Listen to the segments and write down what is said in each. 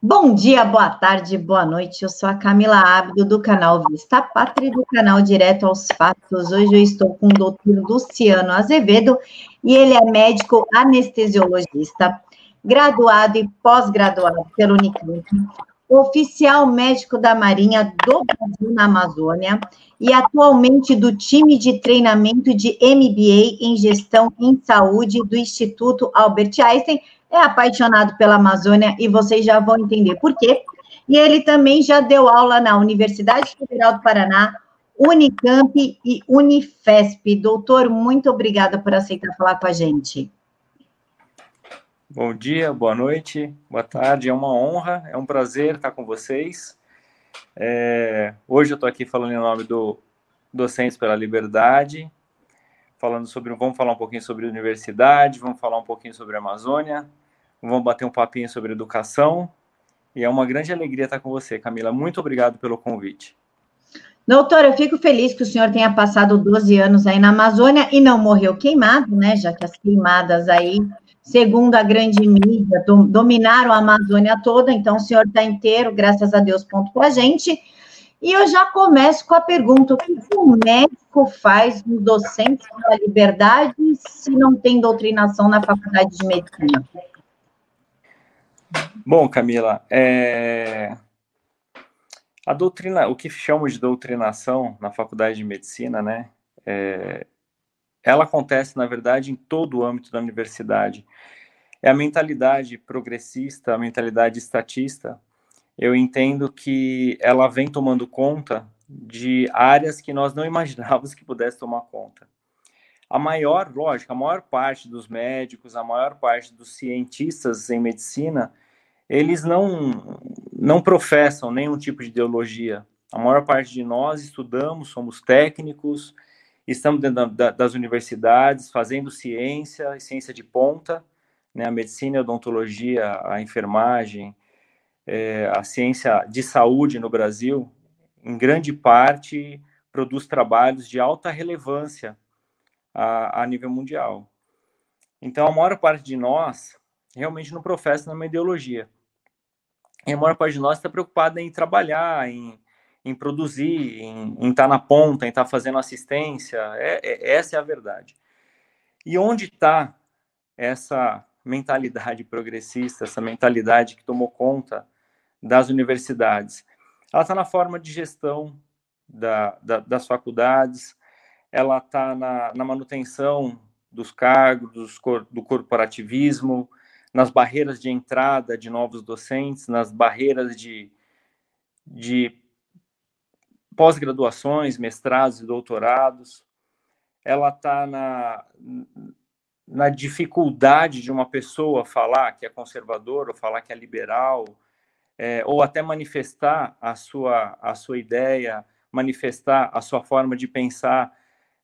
Bom dia, boa tarde, boa noite. Eu sou a Camila Abdo, do canal Vista Pátria do canal Direto aos Fatos. Hoje eu estou com o doutor Luciano Azevedo e ele é médico anestesiologista, graduado e pós-graduado pelo Unicamp, oficial médico da Marinha do Brasil na Amazônia e atualmente do time de treinamento de MBA em Gestão em Saúde do Instituto Albert Einstein é apaixonado pela Amazônia e vocês já vão entender por quê. E ele também já deu aula na Universidade Federal do Paraná, Unicamp e Unifesp. Doutor, muito obrigada por aceitar falar com a gente. Bom dia, boa noite, boa tarde. É uma honra, é um prazer estar com vocês. É, hoje eu estou aqui falando em nome do Docentes pela Liberdade, falando sobre, vamos falar um pouquinho sobre universidade, vamos falar um pouquinho sobre Amazônia, vamos bater um papinho sobre educação. E é uma grande alegria estar com você, Camila. Muito obrigado pelo convite. Doutor, eu fico feliz que o senhor tenha passado 12 anos aí na Amazônia e não morreu queimado, né? Já que as queimadas aí, segundo a grande mídia, dominaram a Amazônia toda, então o senhor está inteiro, graças a Deus, ponto para a gente. E eu já começo com a pergunta: o que o médico faz no docente da liberdade se não tem doutrinação na faculdade de medicina? Bom, Camila, é... a doutrina, o que chamamos de doutrinação na faculdade de medicina, né? É... Ela acontece, na verdade, em todo o âmbito da universidade. É a mentalidade progressista, a mentalidade estatista, eu entendo que ela vem tomando conta de áreas que nós não imaginávamos que pudesse tomar conta. A maior, lógico, a maior parte dos médicos, a maior parte dos cientistas em medicina, eles não, não professam nenhum tipo de ideologia. A maior parte de nós estudamos, somos técnicos, estamos dentro da, das universidades, fazendo ciência, ciência de ponta, né, a medicina, a odontologia, a enfermagem, é, a ciência de saúde no Brasil, em grande parte, produz trabalhos de alta relevância a, a nível mundial. Então, a maior parte de nós realmente não professa numa ideologia. E a maior parte de nós está preocupada em trabalhar, em, em produzir, em, em estar tá na ponta, em estar tá fazendo assistência. É, é, essa é a verdade. E onde está essa mentalidade progressista, essa mentalidade que tomou conta das universidades. Ela está na forma de gestão da, da, das faculdades, ela está na, na, manutenção dos cargos, dos, do corporativismo, nas barreiras de entrada de novos docentes, nas barreiras de, de pós-graduações, mestrados e doutorados. Ela está na, na dificuldade de uma pessoa falar que é conservador ou falar que é liberal, é, ou até manifestar a sua, a sua ideia, manifestar a sua forma de pensar,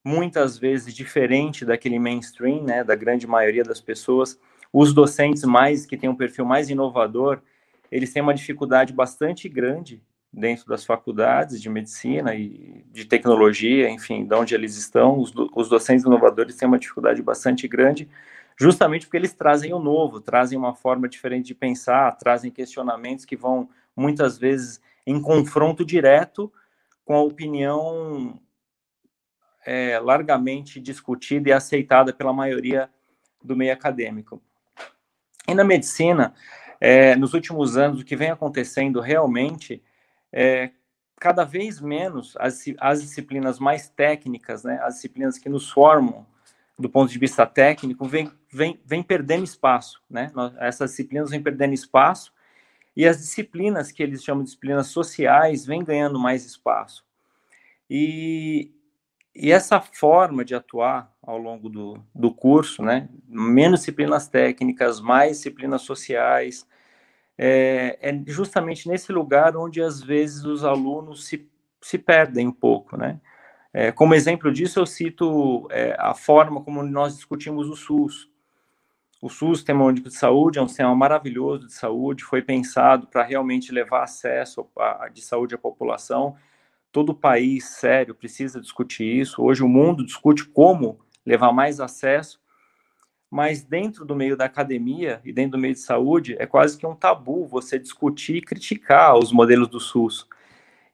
muitas vezes diferente daquele mainstream, né, da grande maioria das pessoas. Os docentes mais que têm um perfil mais inovador, eles têm uma dificuldade bastante grande dentro das faculdades de medicina e de tecnologia, enfim, de onde eles estão, os, os docentes inovadores têm uma dificuldade bastante grande justamente porque eles trazem o novo, trazem uma forma diferente de pensar, trazem questionamentos que vão muitas vezes em confronto direto com a opinião é, largamente discutida e aceitada pela maioria do meio acadêmico. E na medicina, é, nos últimos anos, o que vem acontecendo realmente é cada vez menos as, as disciplinas mais técnicas, né, as disciplinas que nos formam do ponto de vista técnico, vem, vem, vem perdendo espaço, né? Essas disciplinas vêm perdendo espaço e as disciplinas que eles chamam de disciplinas sociais vêm ganhando mais espaço. E, e essa forma de atuar ao longo do, do curso, né? Menos disciplinas técnicas, mais disciplinas sociais, é, é justamente nesse lugar onde às vezes os alunos se, se perdem um pouco, né? É, como exemplo disso, eu cito é, a forma como nós discutimos o SUS. O SUS, Sistema Único de Saúde, é um sistema maravilhoso de saúde, foi pensado para realmente levar acesso a, de saúde à população. Todo país, sério, precisa discutir isso. Hoje o mundo discute como levar mais acesso, mas dentro do meio da academia e dentro do meio de saúde é quase que um tabu você discutir e criticar os modelos do SUS.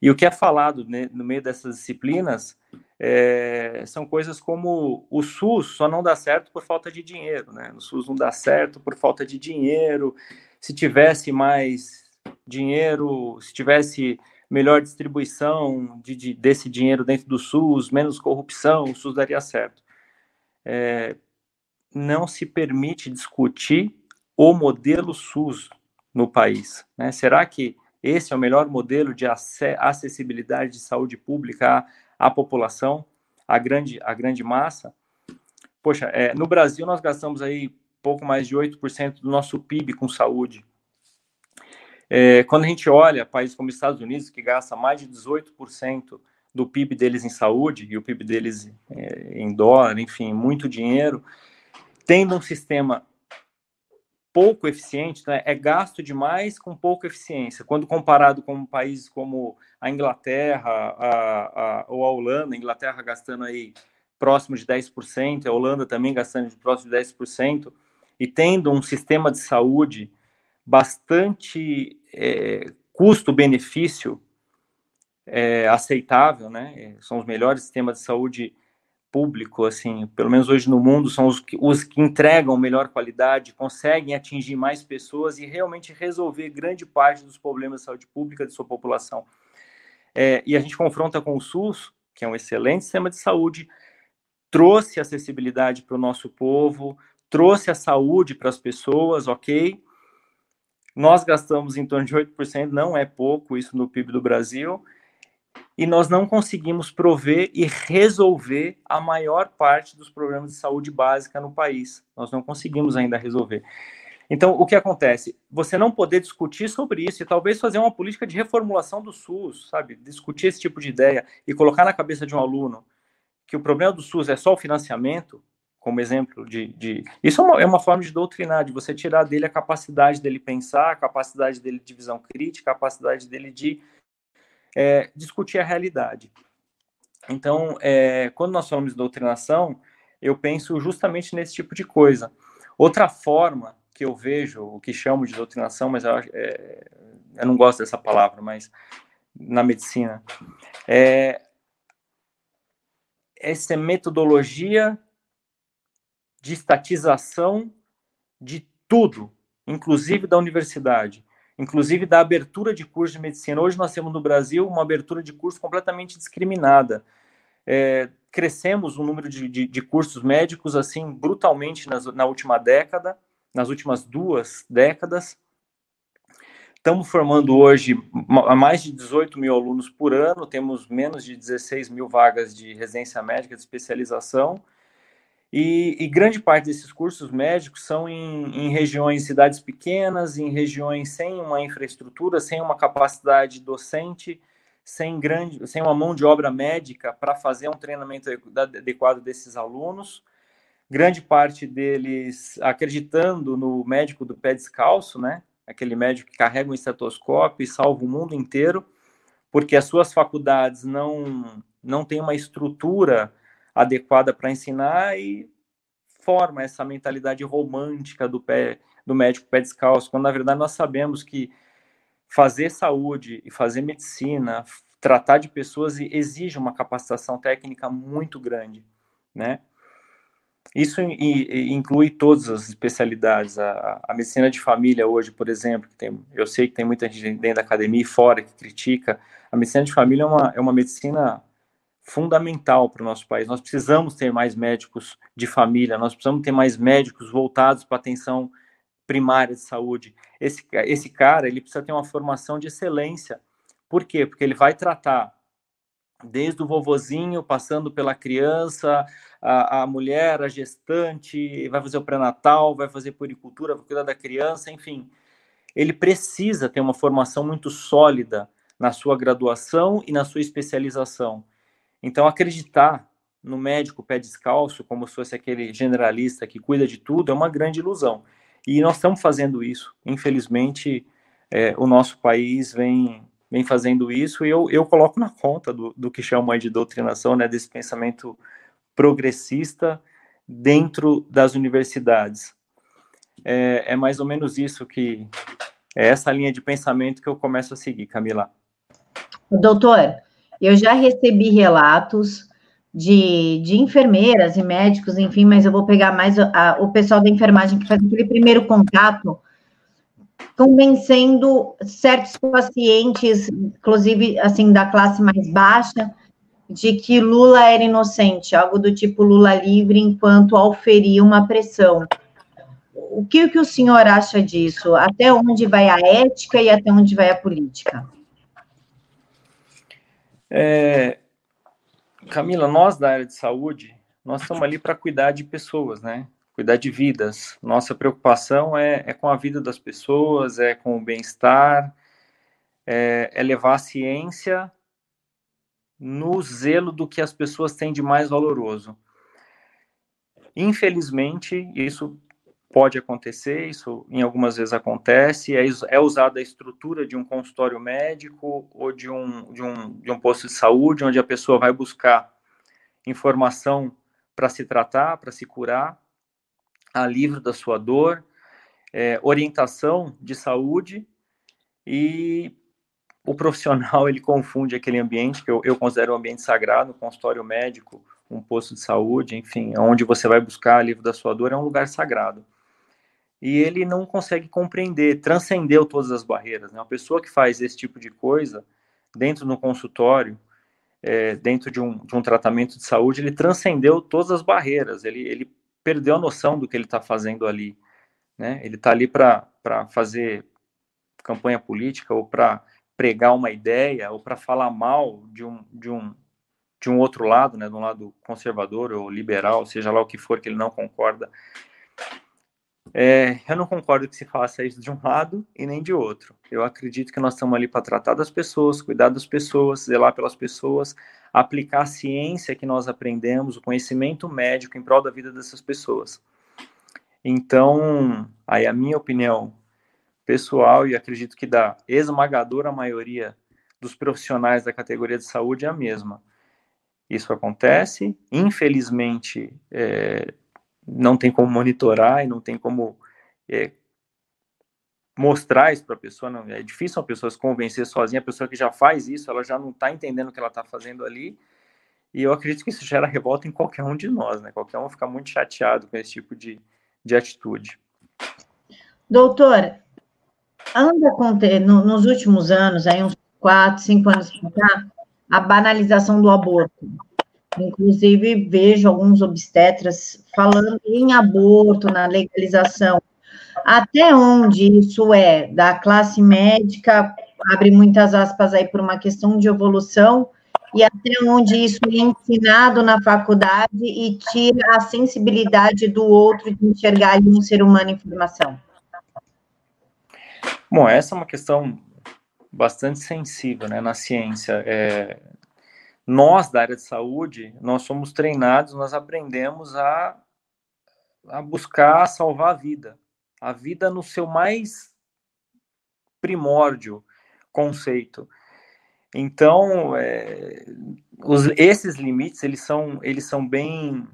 E o que é falado né, no meio dessas disciplinas é, são coisas como o SUS só não dá certo por falta de dinheiro, né? O SUS não dá certo por falta de dinheiro. Se tivesse mais dinheiro, se tivesse melhor distribuição de, de, desse dinheiro dentro do SUS, menos corrupção, o SUS daria certo. É, não se permite discutir o modelo SUS no país. Né? Será que esse é o melhor modelo de acessibilidade de saúde pública à, à população, à grande, à grande massa? Poxa, é, no Brasil nós gastamos aí pouco mais de 8% do nosso PIB com saúde. É, quando a gente olha países como Estados Unidos, que gasta mais de 18% do PIB deles em saúde, e o PIB deles é, em dólar, enfim, muito dinheiro, tendo um sistema pouco eficiente, né, é gasto demais com pouca eficiência. Quando comparado com países como a Inglaterra a, a, ou a Holanda, a Inglaterra gastando aí próximo de 10%, a Holanda também gastando de próximo de 10%, e tendo um sistema de saúde bastante é, custo-benefício é, aceitável, né? São os melhores sistemas de saúde público, assim, pelo menos hoje no mundo, são os que, os que entregam melhor qualidade, conseguem atingir mais pessoas e realmente resolver grande parte dos problemas de saúde pública de sua população. É, e a gente confronta com o SUS, que é um excelente sistema de saúde, trouxe acessibilidade para o nosso povo, trouxe a saúde para as pessoas, ok? Nós gastamos em torno de 8%, não é pouco isso no PIB do Brasil, e nós não conseguimos prover e resolver a maior parte dos problemas de saúde básica no país. Nós não conseguimos ainda resolver. Então, o que acontece? Você não poder discutir sobre isso e talvez fazer uma política de reformulação do SUS, sabe? Discutir esse tipo de ideia e colocar na cabeça de um aluno que o problema do SUS é só o financiamento, como exemplo de. de... Isso é uma, é uma, forma de doutrinar, de você tirar dele a capacidade dele pensar, a capacidade dele de visão crítica, a capacidade dele de é, discutir a realidade. Então, é, quando nós falamos de doutrinação, eu penso justamente nesse tipo de coisa. Outra forma que eu vejo, o que chamo de doutrinação, mas eu, é, eu não gosto dessa palavra, mas na medicina, é essa metodologia de estatização de tudo, inclusive da universidade, inclusive da abertura de curso de medicina. Hoje nós temos no Brasil uma abertura de curso completamente discriminada. É, crescemos o número de, de, de, cursos médicos assim brutalmente nas, na última década, nas últimas duas décadas. Estamos formando hoje mais de 18 mil alunos por ano, temos menos de 16 mil vagas de residência médica de especialização e, e, grande parte desses cursos médicos são em, em, regiões, cidades pequenas, em regiões sem uma infraestrutura, sem uma capacidade docente, sem, grande, sem uma mão de obra médica para fazer um treinamento adequado desses alunos. Grande parte deles acreditando no médico do pé descalço, né? Aquele médico que carrega um estetoscópio e salva o mundo inteiro, porque as suas faculdades não, não têm uma estrutura adequada para ensinar e forma essa mentalidade romântica do pé do médico pé descalço, quando na verdade nós sabemos que fazer saúde e fazer medicina, tratar de pessoas exige uma capacitação técnica muito grande, né? Isso inclui todas as especialidades. A, a, medicina de família hoje, por exemplo, tem, eu sei que tem muita gente dentro da academia e fora que critica. A medicina de família é uma, é uma medicina fundamental para o nosso país. Nós precisamos ter mais médicos de família, nós precisamos ter mais médicos voltados para atenção primária de saúde. Esse, esse cara, ele precisa ter uma formação de excelência. Por quê? Porque ele vai tratar desde o vovozinho, passando pela criança, a, a mulher, a gestante, vai fazer o pré-natal, vai fazer puricultura, vai cuidar da criança, enfim. Ele precisa ter uma formação muito sólida na sua graduação e na sua especialização. Então, acreditar no médico pé descalço, como se fosse aquele generalista que cuida de tudo, é uma grande ilusão. E nós estamos fazendo isso. Infelizmente, é, o nosso país vem, vem fazendo isso, e eu, eu coloco na conta do, do que chamam de doutrinação, né, desse pensamento progressista, dentro das universidades. É, é mais ou menos isso que é essa linha de pensamento que eu começo a seguir, Camila. Doutor, eu já recebi relatos de, de enfermeiras e médicos, enfim, mas eu vou pegar mais a, o pessoal da enfermagem que faz aquele primeiro contato, convencendo certos pacientes, inclusive assim da classe mais baixa, de que Lula era inocente, algo do tipo Lula livre, enquanto auferia uma pressão. O que, o que o senhor acha disso? Até onde vai a ética e até onde vai a política? É, Camila, nós da área de saúde, nós estamos ali para cuidar de pessoas, né? Cuidar de vidas. Nossa preocupação é, é com a vida das pessoas, é com o bem-estar, é, é levar a ciência no zelo do que as pessoas têm de mais valoroso. Infelizmente, isso pode acontecer, isso em algumas vezes acontece, é, é usada a estrutura de um consultório médico ou de um, de, um, de um posto de saúde, onde a pessoa vai buscar informação para se tratar, para se curar, alívio da sua dor, é, orientação de saúde e o profissional ele confunde aquele ambiente que eu, eu considero um ambiente sagrado, um consultório médico, um posto de saúde, enfim, onde você vai buscar alívio da sua dor é um lugar sagrado. E ele não consegue compreender, transcendeu todas as barreiras. Né? Uma pessoa que faz esse tipo de coisa dentro do consultório, é, dentro de um, de um tratamento de saúde, ele transcendeu todas as barreiras. Ele, ele perdeu a noção do que ele está fazendo ali. Né? Ele está ali para fazer campanha política ou para pregar uma ideia ou para falar mal de um, de um de um outro lado, né, de um lado conservador ou liberal, seja lá o que for que ele não concorda. É, eu não concordo que se faça isso de um lado e nem de outro. Eu acredito que nós estamos ali para tratar das pessoas, cuidar das pessoas, zelar pelas pessoas, aplicar a ciência que nós aprendemos, o conhecimento médico em prol da vida dessas pessoas. Então, aí a minha opinião pessoal e acredito que da esmagadora maioria dos profissionais da categoria de saúde é a mesma. Isso acontece, infelizmente é, não tem como monitorar e não tem como é, mostrar isso para a pessoa. Não, é difícil uma pessoa se convencer sozinha. A pessoa que já faz isso, ela já não está entendendo o que ela está fazendo ali. E eu acredito que isso gera revolta em qualquer um de nós, né? Qualquer um fica muito chateado com esse tipo de, de atitude. Doutor, anda com no, nos últimos anos, aí uns quatro, cinco anos a banalização do aborto. Inclusive, vejo alguns obstetras falando em aborto, na legalização. Até onde isso é da classe médica, abre muitas aspas aí por uma questão de evolução, e até onde isso é ensinado na faculdade e tira a sensibilidade do outro de enxergar um ser humano em formação. Bom, essa é uma questão bastante sensível né, na ciência. É, nós, da área de saúde, nós somos treinados, nós aprendemos a, a buscar salvar a vida. A vida no seu mais primórdio conceito. Então, é, os, esses limites, eles são, eles são bem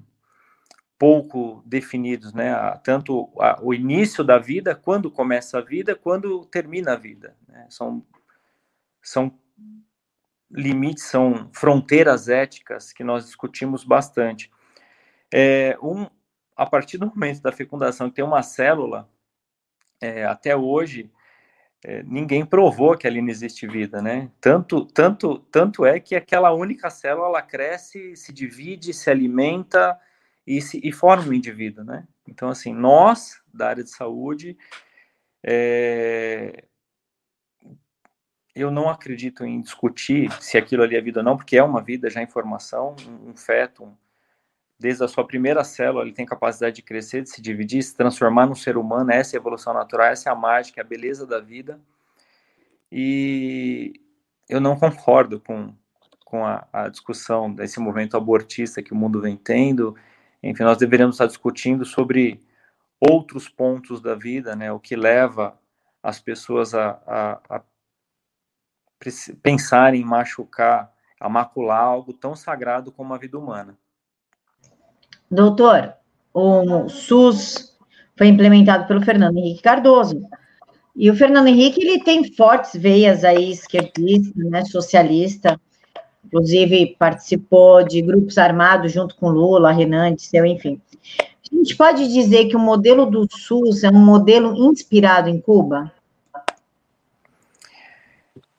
pouco definidos, né? Tanto a, o início da vida, quando começa a vida, quando termina a vida. Né? São, são limites, são fronteiras éticas que nós discutimos bastante. É, um, a partir do momento da fecundação que tem uma célula, é, até hoje, é, ninguém provou que ali não existe vida, né? Tanto, tanto, tanto é que aquela única célula ela cresce, se divide, se alimenta, e, se, e forma o indivíduo, né? Então, assim, nós, da área de saúde, é, eu não acredito em discutir se aquilo ali é vida ou não, porque é uma vida já em formação, um, um feto, um, desde a sua primeira célula, ele tem capacidade de crescer, de se dividir, se transformar num ser humano, essa é a evolução natural, essa é a mágica, é a beleza da vida, e eu não concordo com, com a, a discussão desse movimento abortista que o mundo vem tendo, enfim, nós deveríamos estar discutindo sobre outros pontos da vida, né, o que leva as pessoas a, a, a pensar em machucar, a macular algo tão sagrado como a vida humana. Doutor, o SUS foi implementado pelo Fernando Henrique Cardoso. E o Fernando Henrique, ele tem fortes veias aí esquerdista, né, socialista, inclusive participou de grupos armados junto com Lula, Renan, Disseu, enfim. A gente pode dizer que o modelo do SUS é um modelo inspirado em Cuba?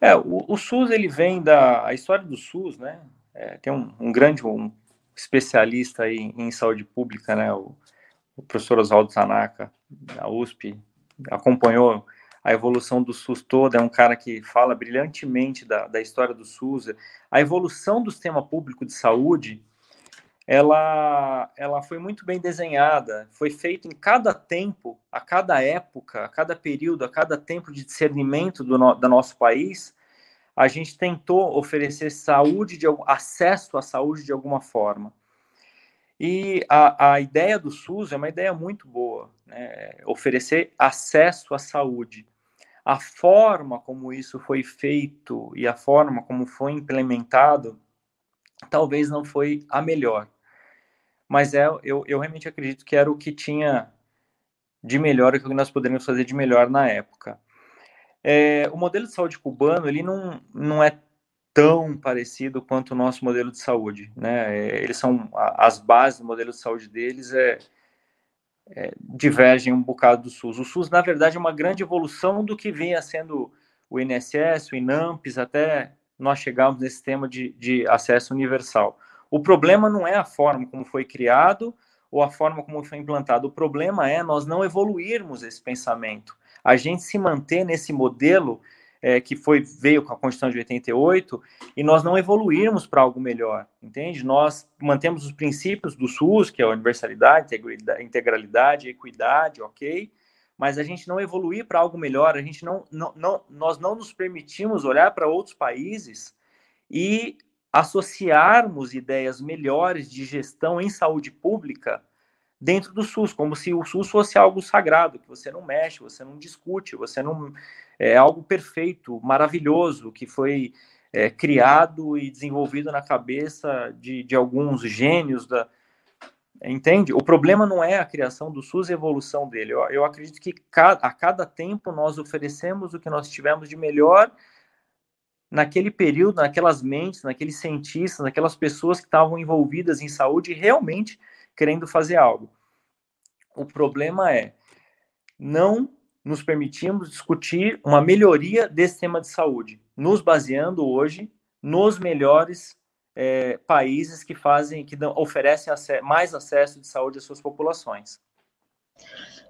É, o, o SUS, ele vem da... A história do SUS, né, é, tem um, um grande um especialista aí em saúde pública, né, o, o professor Oswaldo Tanaka, da USP, acompanhou a evolução do SUS toda, é um cara que fala brilhantemente da, da história do SUS. A evolução do sistema público de saúde, ela, ela foi muito bem desenhada, foi feito em cada tempo, a cada época, a cada período, a cada tempo de discernimento do, no, do nosso país, a gente tentou oferecer saúde, de, acesso à saúde de alguma forma. E a, a ideia do SUS é uma ideia muito boa, né? oferecer acesso à saúde a forma como isso foi feito e a forma como foi implementado talvez não foi a melhor. Mas é, eu, eu realmente acredito que era o que tinha de melhor, o que nós poderíamos fazer de melhor na época. É, o modelo de saúde cubano ele não, não é tão parecido quanto o nosso modelo de saúde, né? É, eles são as bases do modelo de saúde deles é é, divergem um bocado do SUS. O SUS, na verdade, é uma grande evolução do que vinha sendo o INSS, o INAMPS, até nós chegarmos nesse tema de, de acesso universal. O problema não é a forma como foi criado ou a forma como foi implantado. O problema é nós não evoluirmos esse pensamento. A gente se manter nesse modelo é, que foi veio com a Constituição de 88 e nós não evoluirmos para algo melhor, entende? Nós mantemos os princípios do SUS, que é a universalidade, integralidade, equidade, ok? Mas a gente não evoluir para algo melhor, a gente não, não, não, nós não nos permitimos olhar para outros países e associarmos ideias melhores de gestão em saúde pública dentro do SUS, como se o SUS fosse algo sagrado, que você não mexe, você não discute, você não é algo perfeito, maravilhoso, que foi é, criado e desenvolvido na cabeça de, de alguns gênios da. Entende? O problema não é a criação do SUS e a evolução dele. Eu, eu acredito que a cada tempo nós oferecemos o que nós tivemos de melhor naquele período, naquelas mentes, naqueles cientistas, naquelas pessoas que estavam envolvidas em saúde realmente querendo fazer algo. O problema é não nos permitimos discutir uma melhoria desse sistema de saúde, nos baseando hoje nos melhores é, países que fazem, que dão, oferecem mais acesso de saúde às suas populações.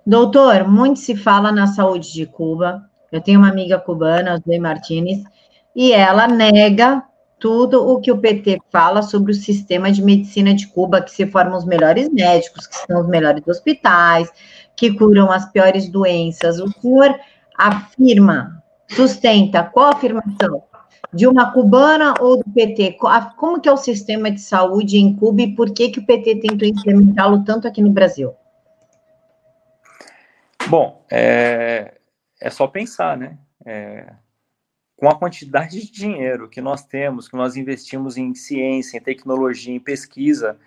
Doutor, muito se fala na saúde de Cuba. Eu tenho uma amiga cubana, Zoe Martinez, e ela nega tudo o que o PT fala sobre o sistema de medicina de Cuba, que se formam os melhores médicos, que são os melhores hospitais, que curam as piores doenças. O senhor afirma, sustenta, qual a afirmação? De uma cubana ou do PT? Como que é o sistema de saúde em Cuba e por que, que o PT tentou implementá-lo tanto aqui no Brasil? Bom, é, é só pensar, né? É, com a quantidade de dinheiro que nós temos, que nós investimos em ciência, em tecnologia, em pesquisa,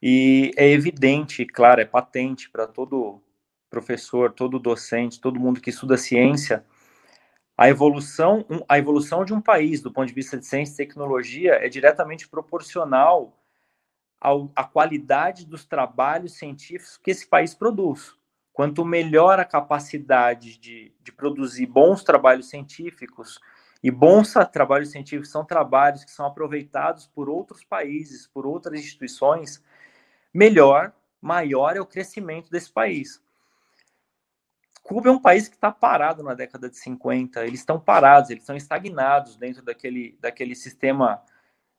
e é evidente, claro, é patente para todo professor, todo docente, todo mundo que estuda ciência, a evolução, a evolução de um país do ponto de vista de ciência e tecnologia é diretamente proporcional ao, à qualidade dos trabalhos científicos que esse país produz. Quanto melhor a capacidade de, de produzir bons trabalhos científicos, e bons trabalhos científicos são trabalhos que são aproveitados por outros países, por outras instituições, melhor, maior é o crescimento desse país. Cuba é um país que está parado na década de 50, eles estão parados, eles estão estagnados dentro daquele, daquele sistema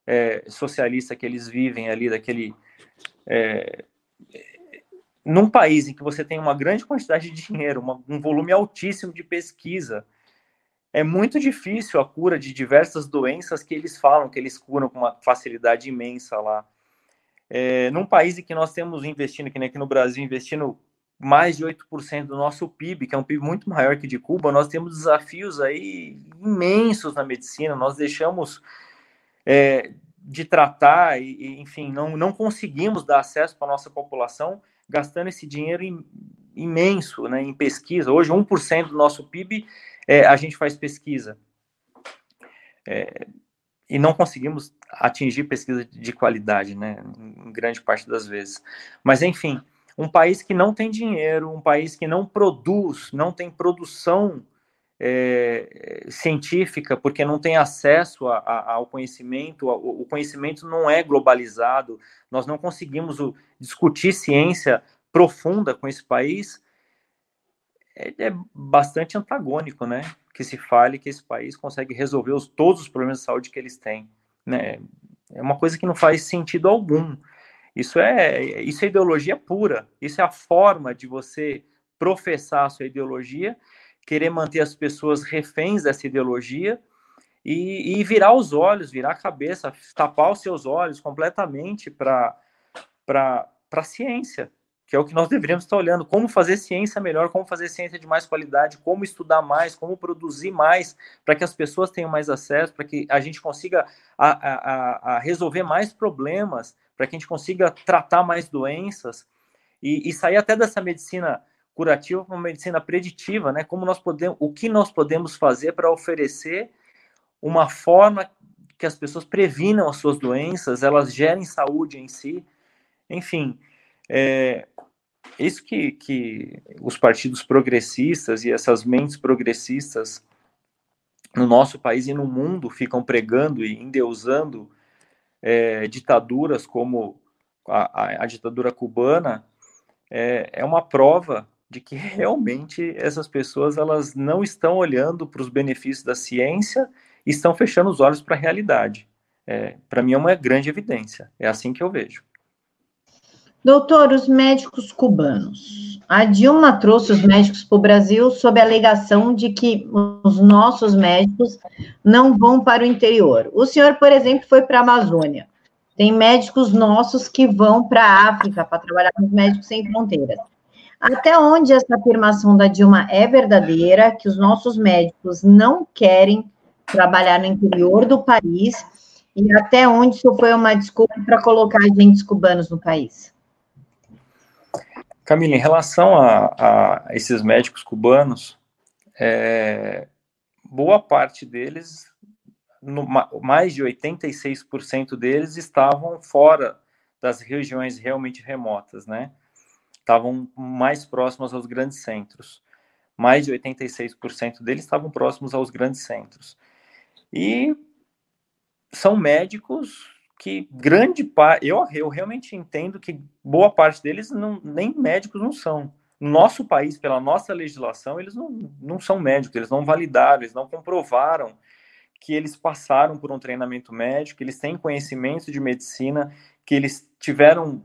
é, socialista que eles vivem ali, daquele. É, num país em que você tem uma grande quantidade de dinheiro, uma, um volume altíssimo de pesquisa, é muito difícil a cura de diversas doenças que eles falam que eles curam com uma facilidade imensa lá. É, num país em que nós temos investindo, que nem aqui no Brasil, investindo mais de 8% do nosso PIB, que é um PIB muito maior que de Cuba, nós temos desafios aí imensos na medicina, nós deixamos é, de tratar e, enfim, não, não conseguimos dar acesso para a nossa população gastando esse dinheiro im, imenso né, em pesquisa. Hoje, 1% do nosso PIB é, a gente faz pesquisa. É, e não conseguimos atingir pesquisa de qualidade, né, em grande parte das vezes. Mas, enfim, um país que não tem dinheiro, um país que não produz, não tem produção é, científica, porque não tem acesso a, a, ao conhecimento, o conhecimento não é globalizado, nós não conseguimos o, discutir ciência profunda com esse país, é, é, bastante antagônico, né? Que se fale que esse país consegue resolver os, todos os problemas de saúde que eles têm, né? É uma coisa que não faz sentido algum. Isso é, isso é ideologia pura. Isso é a forma de você professar a sua ideologia, querer manter as pessoas reféns dessa ideologia e, e virar os olhos, virar a cabeça, tapar os seus olhos completamente para a ciência, que é o que nós deveríamos estar olhando, como fazer ciência melhor, como fazer ciência de mais qualidade, como estudar mais, como produzir mais, para que as pessoas tenham mais acesso, para que a gente consiga a, a, a resolver mais problemas, para que a gente consiga tratar mais doenças e, e sair até dessa medicina curativa para uma medicina preditiva, né? Como nós podemos, o que nós podemos fazer para oferecer uma forma que as pessoas previnam as suas doenças, elas gerem saúde em si, enfim, é, isso que, que os partidos progressistas e essas mentes progressistas no nosso país e no mundo ficam pregando e endeusando é, ditaduras como a, a, a ditadura cubana é, é, uma prova de que realmente essas pessoas elas não estão olhando para os benefícios da ciência e estão fechando os olhos para a realidade. É, para mim é uma grande evidência. É assim que eu vejo. Doutor, os médicos cubanos. A Dilma trouxe os médicos para o Brasil sob a alegação de que os nossos médicos não vão para o interior. O senhor, por exemplo, foi para a Amazônia. Tem médicos nossos que vão para a África para trabalhar com os médicos sem fronteiras. Até onde essa afirmação da Dilma é verdadeira, que os nossos médicos não querem trabalhar no interior do país, e até onde isso foi uma desculpa para colocar agentes cubanos no país? Camila, em relação a, a esses médicos cubanos, é, boa parte deles, no, mais de 86% deles estavam fora das regiões realmente remotas, né? Estavam mais próximos aos grandes centros. Mais de 86% deles estavam próximos aos grandes centros. E são médicos que grande parte, eu, eu realmente entendo que boa parte deles não, nem médicos não são. No nosso país, pela nossa legislação, eles não, não são médicos, eles não validaram, eles não comprovaram que eles passaram por um treinamento médico, que eles têm conhecimento de medicina, que eles tiveram,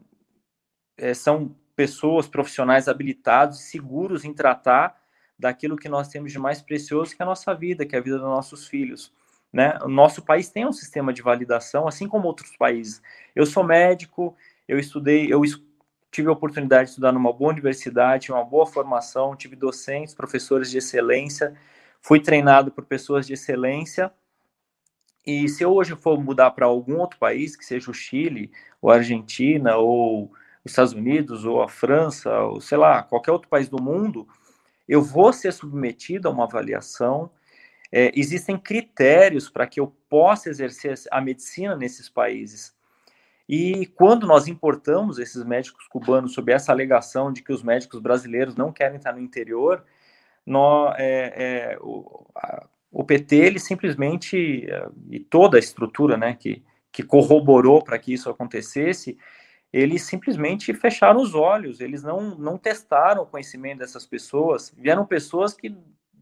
é, são pessoas profissionais habilitados e seguros em tratar daquilo que nós temos de mais precioso, que é a nossa vida, que é a vida dos nossos filhos. Né? O nosso país tem um sistema de validação, assim como outros países. Eu sou médico, eu estudei, eu tive a oportunidade de estudar numa boa universidade, uma boa formação, tive docentes, professores de excelência, fui treinado por pessoas de excelência. E se eu hoje for mudar para algum outro país, que seja o Chile, ou Argentina, ou os Estados Unidos, ou a França, ou sei lá, qualquer outro país do mundo, eu vou ser submetido a uma avaliação, é, existem critérios para que eu possa exercer a medicina nesses países. E quando nós importamos esses médicos cubanos sob essa alegação de que os médicos brasileiros não querem estar no interior, nós, é, é, o, a, o, PT ele simplesmente e toda a estrutura, né, que, que corroborou para que isso acontecesse, eles simplesmente fecharam os olhos, eles não, não testaram o conhecimento dessas pessoas, vieram pessoas que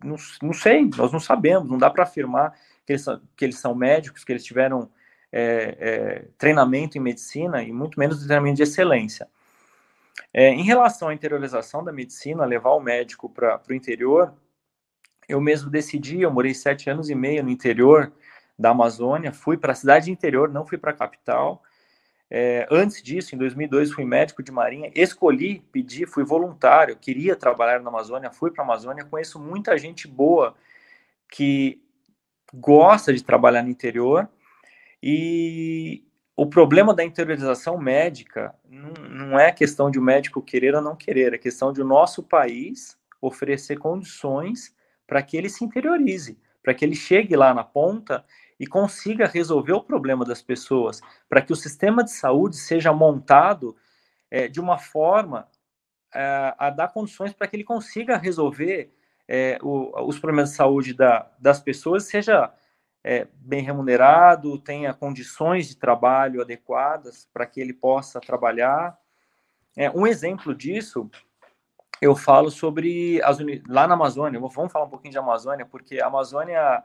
não, não sei, nós não sabemos, não dá para afirmar que eles, são, que eles são médicos, que eles tiveram é, é, treinamento em medicina e muito menos treinamento de excelência. É, em relação à interiorização da medicina, levar o médico para o interior, eu mesmo decidi, eu morei sete anos e meio no interior da Amazônia, fui para a cidade interior, não fui para a capital, é, antes disso, em 2002, fui médico de marinha, escolhi, pedi, fui voluntário, queria trabalhar na Amazônia, fui para a Amazônia, conheço muita gente boa que gosta de trabalhar no interior e o problema da interiorização médica não, não é questão de o médico querer ou não querer, é questão de o nosso país oferecer condições para que ele se interiorize, para que ele chegue lá na ponta e consiga resolver o problema das pessoas, para que o sistema de saúde seja montado é, de uma forma é, a dar condições para que ele consiga resolver é, o, os problemas de saúde da, das pessoas, seja bem remunerado, tenha condições de trabalho adequadas para que ele possa trabalhar. É, um exemplo disso, eu falo sobre as lá na Amazônia, vamos falar um pouquinho de Amazônia, porque a Amazônia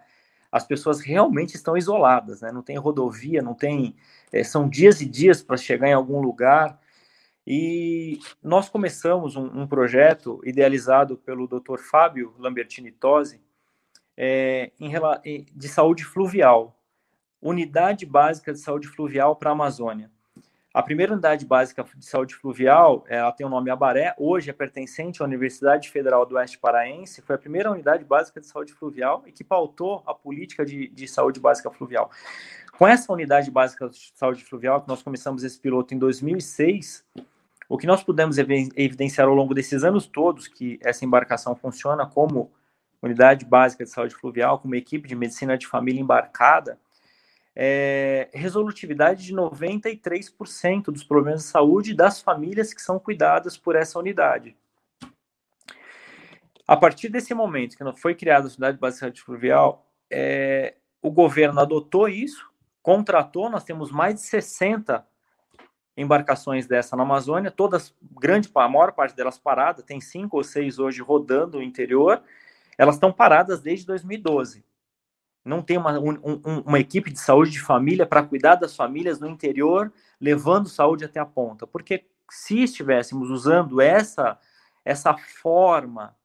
as pessoas realmente estão isoladas, né? Não tem rodovia, não tem, é, são dias e dias para chegar em algum lugar. E nós começamos um, um projeto idealizado pelo Dr. Fábio Lambertini Tosi é, de saúde fluvial, unidade básica de saúde fluvial para a Amazônia. A primeira unidade básica de saúde fluvial, ela tem o nome Abaré, hoje é pertencente à Universidade Federal do Oeste Paraense, foi a primeira unidade básica de saúde fluvial e que pautou a política de, de saúde básica fluvial. Com essa unidade básica de saúde fluvial, que nós começamos esse piloto em 2006, o que nós pudemos evidenciar ao longo desses anos todos que essa embarcação funciona como unidade básica de saúde fluvial, com uma equipe de medicina de família embarcada, é, resolutividade de 93% dos problemas de saúde das famílias que são cuidadas por essa unidade. A partir desse momento que foi criada a unidade básica de fluvial, é, o governo adotou isso, contratou, nós temos mais de 60 embarcações dessa na Amazônia, todas, grande, a maior parte delas paradas, tem cinco ou seis hoje rodando no interior, elas estão paradas desde 2012. Não tem uma, um, uma equipe de saúde de família para cuidar das famílias no interior, levando saúde até a ponta. Porque se estivéssemos usando essa, essa forma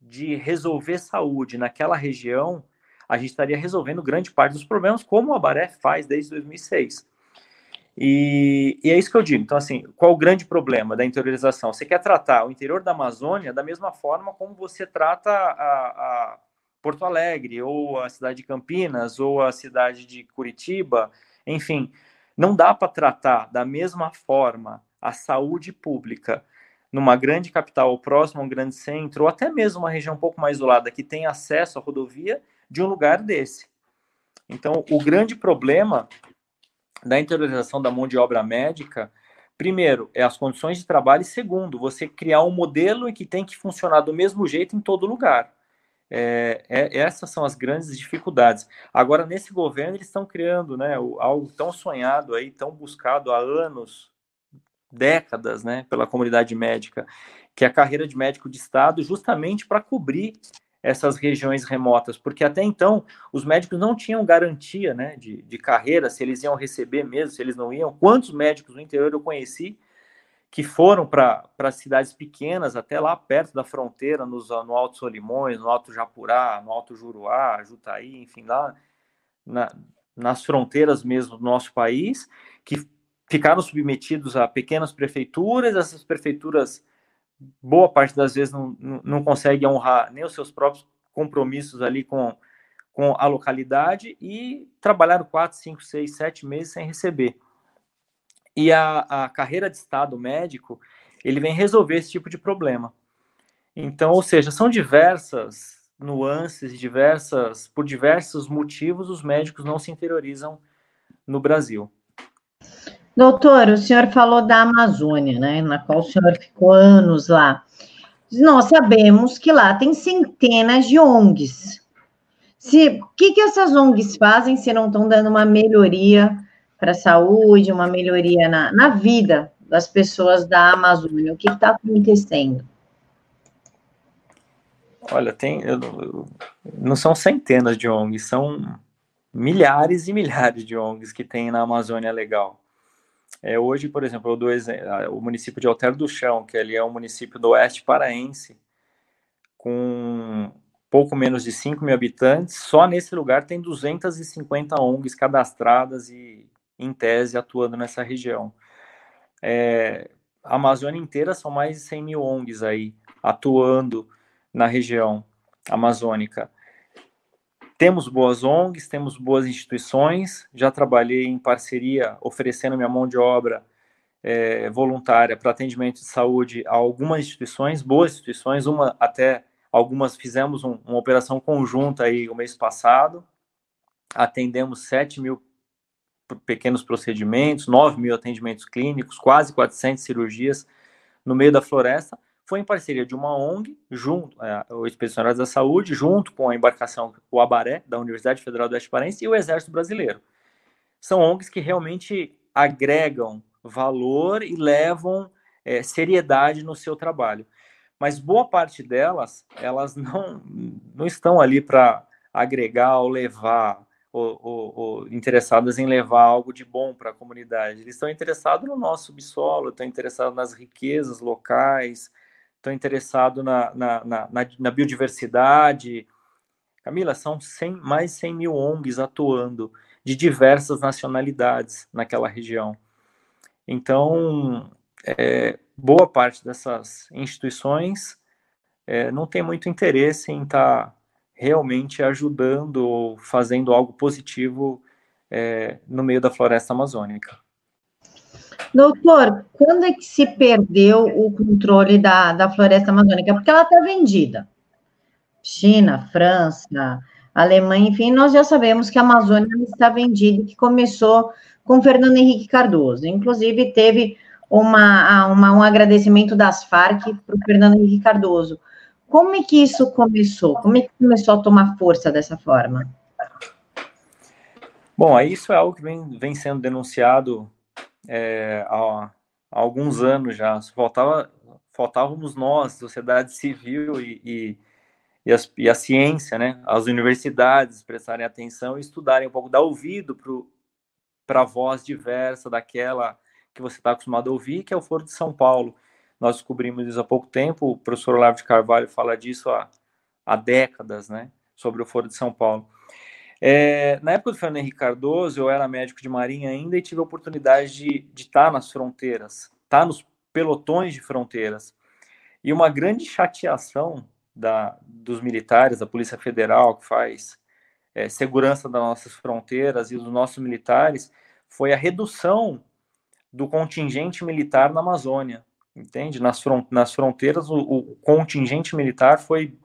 de resolver saúde naquela região, a gente estaria resolvendo grande parte dos problemas, como a Baré faz desde 2006. E, e, é isso que eu digo. Então, assim, qual o grande problema da interiorização? Você quer tratar o interior da Amazônia da mesma forma como você trata a, a Porto Alegre, ou a cidade de Campinas, ou a cidade de Curitiba, enfim, não dá para tratar da mesma forma a saúde pública numa grande capital ou próximo a um grande centro, ou até mesmo uma região um pouco mais isolada que tem acesso à rodovia, de um lugar desse. Então, o grande problema da interiorização da mão de obra médica, primeiro, é as condições de trabalho, e segundo, você criar um modelo que tem que funcionar do mesmo jeito em todo lugar. É, é, essas são as grandes dificuldades. Agora, nesse governo, eles estão criando né, algo tão sonhado aí, tão buscado há anos, décadas, né, pela comunidade médica, que é a carreira de médico de Estado, justamente para cobrir essas regiões remotas, porque até então os médicos não tinham garantia né, de, de carreira, se eles iam receber mesmo, se eles não iam. Quantos médicos no interior eu conheci que foram para cidades pequenas, até lá perto da fronteira, nos, no Alto Solimões, no Alto Japurá, no Alto Juruá, Jutaí, enfim, lá na, nas fronteiras mesmo do nosso país, que ficaram submetidos a pequenas prefeituras, essas prefeituras boa parte das vezes não, não, não consegue honrar nem os seus próprios compromissos ali com, com a localidade e trabalharam quatro, cinco, seis, sete meses sem receber. E a, a carreira de Estado médico, ele vem resolver esse tipo de problema. Então, ou seja, são diversas nuances, diversas, por diversos motivos, os médicos não se interiorizam no Brasil. Doutor, o senhor falou da Amazônia, né, na qual o senhor ficou anos lá. Nós sabemos que lá tem centenas de ONGs. o que, que essas ONGs fazem se não estão dando uma melhoria para a saúde, uma melhoria na, na vida das pessoas da Amazônia? O que está acontecendo? Olha, tem, eu, eu, não são centenas de ONGs, são milhares e milhares de ONGs que tem na Amazônia Legal. É, hoje, por exemplo, eu dou o município de Alter do Chão, que ali é um município do oeste paraense, com pouco menos de 5 mil habitantes, só nesse lugar tem 250 ONGs cadastradas e, em tese, atuando nessa região. É, a Amazônia inteira são mais de 100 mil ONGs aí, atuando na região amazônica. temos boas ONGs, temos boas instituições, já trabalhei em parceria, oferecendo minha mão de obra é, voluntária para atendimento de saúde a algumas instituições, boas instituições, uma até algumas fizemos um, uma operação conjunta aí o mês passado, atendemos 7 mil pequenos procedimentos, 9 mil atendimentos clínicos, quase 400 cirurgias no meio da floresta, foi em parceria de uma ONG, junto, é, o Expedicionário da Saúde, junto com a embarcação o Abaré, da Universidade Federal do Oeste Parense, e o Exército Brasileiro. São ONGs que realmente agregam valor e levam é, seriedade no seu trabalho. Mas boa parte delas, elas não, não estão ali para agregar ou levar ou, ou, interessadas em levar algo de bom para a comunidade. Eles estão interessados no nosso subsolo, estão interessados nas riquezas locais, estão interessados na, na, na, na, biodiversidade. Camila, são 100, mais de 100 mil ONGs atuando de diversas nacionalidades naquela região. Então, é, boa parte dessas instituições é, não tem muito interesse em estar tá realmente ajudando ou fazendo algo positivo é, no meio da floresta amazônica. Doutor, quando é que se perdeu o controle da, da floresta amazônica? Porque ela está vendida. China, França, Alemanha, enfim, nós já sabemos que a Amazônia está vendida, que começou com Fernando Henrique Cardoso. Inclusive, teve uma, uma um agradecimento das Farc para o Fernando Henrique Cardoso. Como é que isso começou? Como é que começou a tomar força dessa forma? Bom, isso é algo que vem, vem sendo denunciado é, há, há, alguns anos já. Faltava, faltávamos nós, sociedade civil e, e, e, as, e, a ciência, né? as universidades prestarem atenção e estudarem um pouco, dar ouvido para a voz diversa daquela que você está acostumado a ouvir, que é o Foro de São Paulo. Nós descobrimos isso há pouco tempo, o professor Olavo de Carvalho fala disso há, há décadas, né, sobre o Foro de São Paulo. É, na época do Fernando Henrique Cardoso, eu era médico de marinha ainda e tive a oportunidade de, de estar nas fronteiras, estar nos pelotões de fronteiras. E uma grande chateação da, dos militares, da Polícia Federal, que faz é, segurança das nossas fronteiras e dos nossos militares, foi a redução do contingente militar na Amazônia entende? Nas, front, nas fronteiras, o, o, contingente militar foi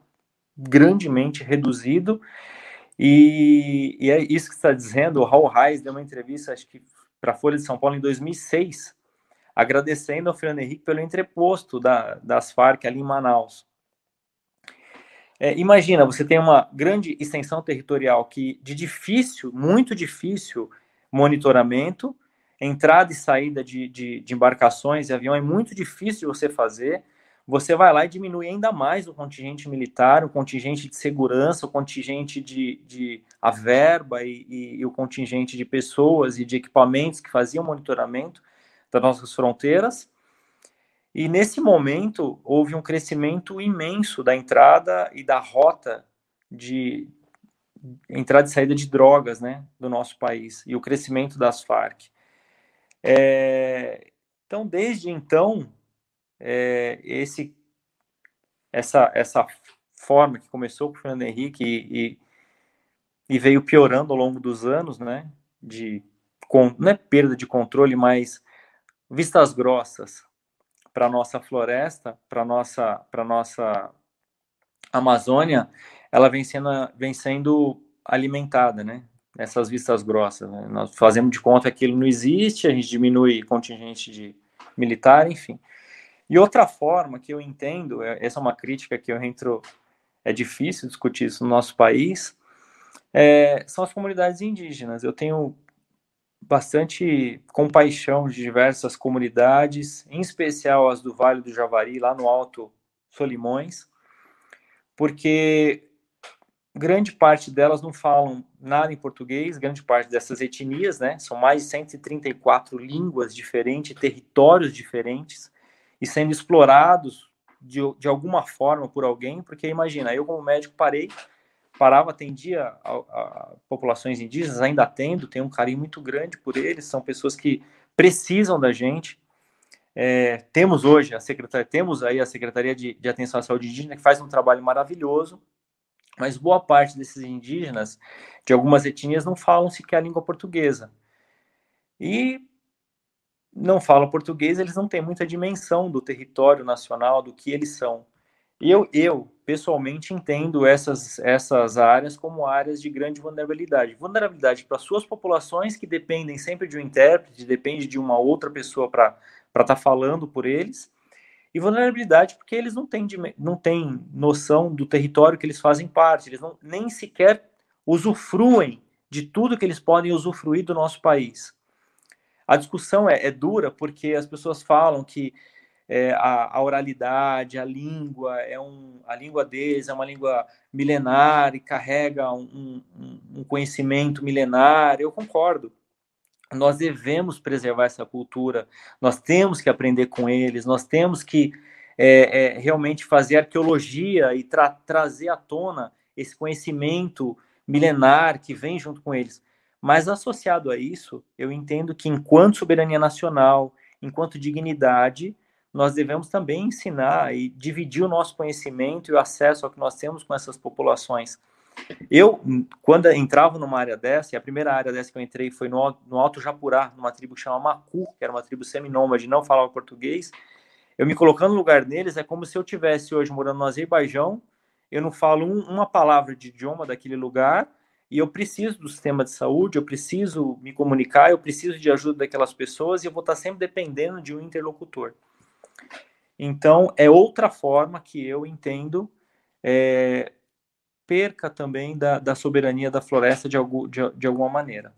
grandemente reduzido, e, e é isso que está dizendo. O Raul Reis deu uma entrevista, acho que para a Folha de São Paulo, em 2006, agradecendo ao Fernando Henrique pelo entreposto da, das Farc ali em Manaus. É, imagina, você tem uma grande extensão territorial que de difícil, muito difícil monitoramento, entrada e saída de, de, de embarcações e avião é muito difícil de você fazer. Você vai lá e diminui ainda mais o contingente militar, o contingente de segurança, o contingente de, de a verba e, e, e o contingente de pessoas e de equipamentos que faziam monitoramento das nossas fronteiras. E nesse momento houve um crescimento imenso da entrada e da rota de entrada e saída de drogas, né, do nosso país e o crescimento das Farc. É, então, desde então, é, esse, essa, essa forma que começou com o Fernando Henrique e, e, e, veio piorando ao longo dos anos, né? De com, não é perda de controle, mas vistas grossas para nossa floresta, para nossa para nossa Amazônia, ela vem sendo, vem sendo alimentada, né? Essas vistas grossas. Né? Nós fazemos de conta que aquilo não existe, a gente diminui contingente de militar, enfim. E outra forma que eu entendo, é, essa é uma crítica que eu entro, é difícil discutir isso no nosso país, é, são as comunidades indígenas. Eu tenho bastante compaixão de diversas comunidades, em especial as do Vale do Javari, lá no Alto Solimões, porque grande parte delas não falam nada em português, grande parte dessas etnias, né? São mais de 134 línguas diferentes, territórios diferentes, e sendo explorados de, de alguma forma por alguém, porque imagina, eu como médico parei, parava, atendia a, a populações indígenas, ainda atendo, tenho um carinho muito grande por eles, são pessoas que precisam da gente. É, temos hoje a secretaria, temos aí a Secretaria de, de Atenção à Saúde Indígena, que faz um trabalho maravilhoso, mas boa parte desses indígenas, de algumas etnias, não falam sequer a língua portuguesa. E não falam português, eles não têm muita dimensão do território nacional, do que eles são. Eu, eu pessoalmente, entendo essas, essas áreas como áreas de grande vulnerabilidade. Vulnerabilidade para suas populações que dependem sempre de um intérprete, depende de uma outra pessoa para estar tá falando por eles, e vulnerabilidade porque eles não têm, não têm noção do território que eles fazem parte, eles não, nem sequer usufruem de tudo que eles podem usufruir do nosso país. A discussão é, é dura porque as pessoas falam que é, a, a, oralidade, a língua, é um, a língua deles é uma língua milenar e carrega um, um, um conhecimento milenar. Eu concordo nós devemos preservar essa cultura, nós temos que aprender com eles, nós temos que é, é, realmente fazer arqueologia e tra trazer à tona esse conhecimento milenar que vem junto com eles. Mas associado a isso, eu entendo que enquanto soberania nacional, enquanto dignidade, nós devemos também ensinar e dividir o nosso conhecimento e o acesso ao que nós temos com essas populações. Eu, quando entrava numa área dessa, e a primeira área dessa que eu entrei foi no, no Alto Japurá, numa tribo que chama Macu, que era uma tribo seminômade, não falava português, eu me colocando no lugar deles, é como se eu tivesse hoje morando no Azerbaijão, eu não falo um, uma palavra de idioma daquele lugar, e eu preciso do sistema de saúde, eu preciso me comunicar, eu preciso de ajuda daquelas pessoas, e eu vou estar sempre dependendo de um interlocutor. Então, é outra forma que eu entendo é, perca também da, da soberania da floresta de, algum, de, de alguma maneira.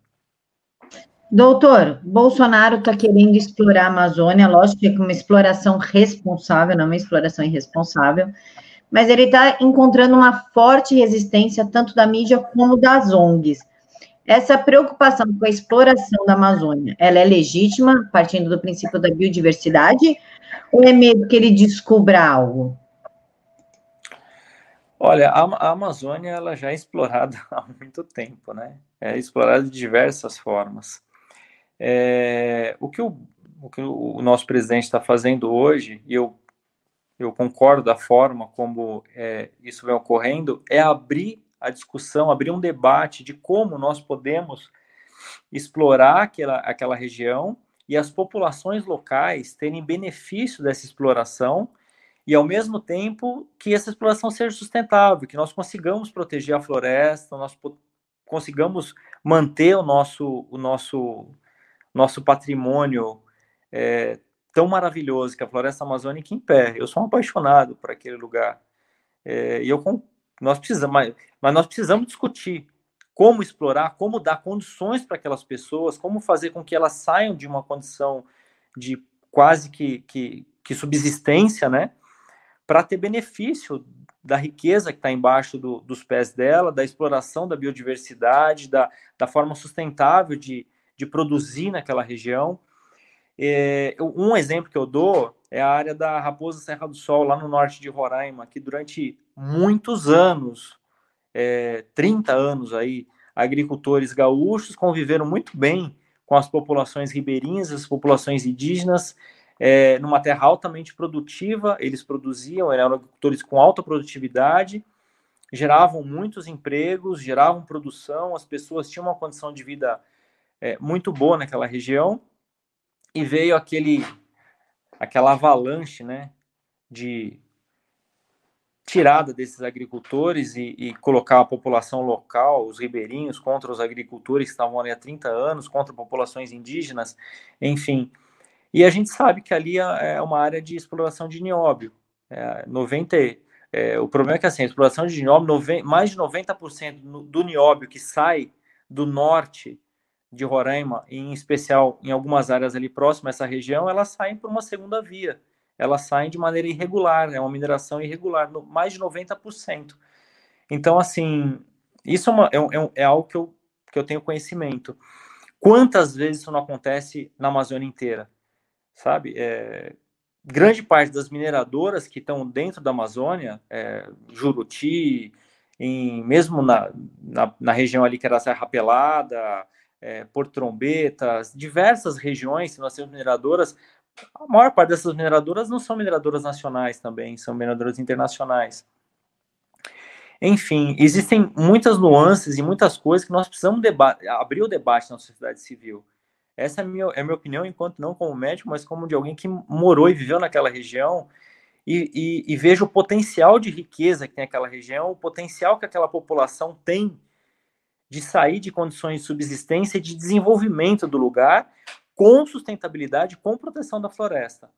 Doutor, Bolsonaro está querendo explorar a Amazônia, lógico que é uma exploração responsável, não uma exploração irresponsável, mas ele está encontrando uma forte resistência tanto da mídia como das ONGs. Essa preocupação com a exploração da Amazônia, ela é legítima, partindo do princípio da biodiversidade, ou é medo que ele descubra algo? Olha, a, a, Amazônia ela já é explorada há muito tempo, né? É explorada de diversas formas. É, o, que o, o, que o nosso presidente está fazendo hoje, e eu, eu concordo da forma como é, isso vem ocorrendo, é abrir a discussão, abrir um debate de como nós podemos explorar aquela, aquela região e as populações locais terem benefício dessa exploração e ao mesmo tempo que essa exploração seja sustentável, que nós consigamos proteger a floresta, nós consigamos manter o nosso, o nosso, nosso patrimônio é, tão maravilhoso que é a floresta amazônica em pé. Eu sou um apaixonado por aquele lugar. É, e eu, nós precisamos, mas, mas nós precisamos discutir como explorar, como dar condições para aquelas pessoas, como fazer com que elas saiam de uma condição de quase que, que, que subsistência, né? Para ter benefício da riqueza que está embaixo do, dos pés dela, da exploração da biodiversidade, da, da forma sustentável de, de produzir naquela região. É, um exemplo que eu dou é a área da Raposa Serra do Sol, lá no norte de Roraima, que durante muitos anos, é, 30 anos aí, agricultores gaúchos conviveram muito bem com as populações ribeirinhas, as populações indígenas, é, numa terra altamente produtiva, eles produziam, eram agricultores com alta produtividade, geravam muitos empregos, geravam produção, as pessoas tinham uma condição de vida é, muito boa naquela região, e veio aquele aquela avalanche né, de tirada desses agricultores e, e, colocar a população local, os ribeirinhos, contra os agricultores que estavam ali há 30 anos, contra populações indígenas, enfim. E a gente sabe que ali é, é uma área de exploração de nióbio. É, 90, é, o problema é que assim, a exploração de nióbio, mais de 90% do nióbio que sai do norte de Roraima, em especial em algumas áreas ali próximas a essa região, elas saem por uma segunda via. Elas saem de maneira irregular, é uma mineração irregular, no, mais de 90%. Então, assim, isso é, uma, é, é, é algo que eu, que eu tenho conhecimento. Quantas vezes isso não acontece na Amazônia inteira? Sabe? É, grande parte das mineradoras que estão dentro da Amazônia, é, Juruti, em, mesmo na, na, na, região ali que era Serra Pelada, é, Porto Trombetas, diversas regiões que nós temos mineradoras, a maior parte dessas mineradoras não são mineradoras nacionais também, são mineradoras internacionais. Enfim, existem muitas nuances e muitas coisas que nós precisamos abrir o debate na sociedade civil. Essa é a minha, é minha opinião, enquanto não como médico, mas como de alguém que morou e viveu naquela região e, e, e vejo o potencial de riqueza que tem aquela região, o potencial que aquela população tem de sair de condições de subsistência e de desenvolvimento do lugar com sustentabilidade, com proteção da floresta.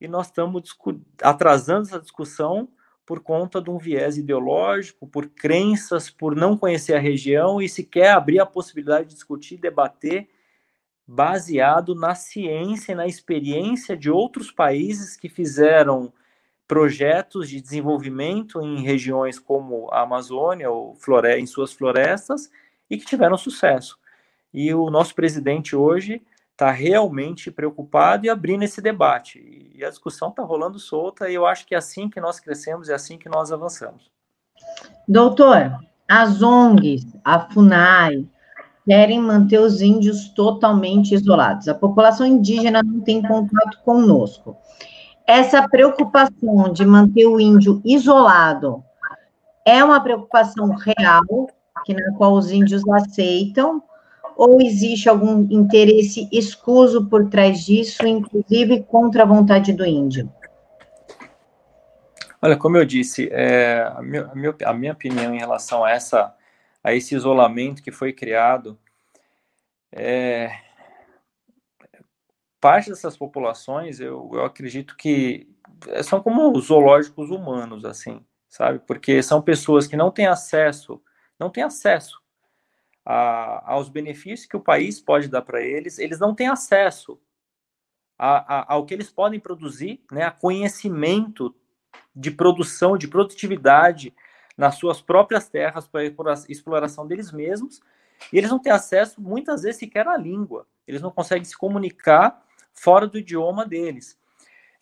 E nós estamos atrasando essa discussão por conta de um viés ideológico, por crenças, por não conhecer a região e sequer abrir a possibilidade de discutir, debater, baseado na ciência e na experiência de outros países que fizeram projetos de desenvolvimento em regiões como a Amazônia ou em suas florestas e que tiveram sucesso. E o nosso presidente hoje está realmente preocupado e abrindo esse debate. E a discussão está rolando solta e eu acho que é assim que nós crescemos, é assim que nós avançamos. Doutor, as ONGs, a FUNAI, querem manter os índios totalmente isolados. A população indígena não tem contato conosco essa preocupação de manter o índio isolado é uma preocupação real, que na qual os índios aceitam, ou existe algum interesse escuso por trás disso, inclusive contra a vontade do índio? Olha, como eu disse, é, a, minha, a, minha, a, minha, opinião em relação a, essa, a esse isolamento que foi criado é, parte dessas populações, eu, eu acredito que são como os zoológicos humanos, assim, sabe? Porque são pessoas que não têm acesso, não têm acesso a, aos benefícios que o país pode dar para eles, eles não têm acesso a, a, ao que eles podem produzir, né? A conhecimento de produção, de produtividade nas suas próprias terras para exploração deles mesmos, e eles não têm acesso, muitas vezes, sequer à língua. Eles não conseguem se comunicar fora do idioma deles.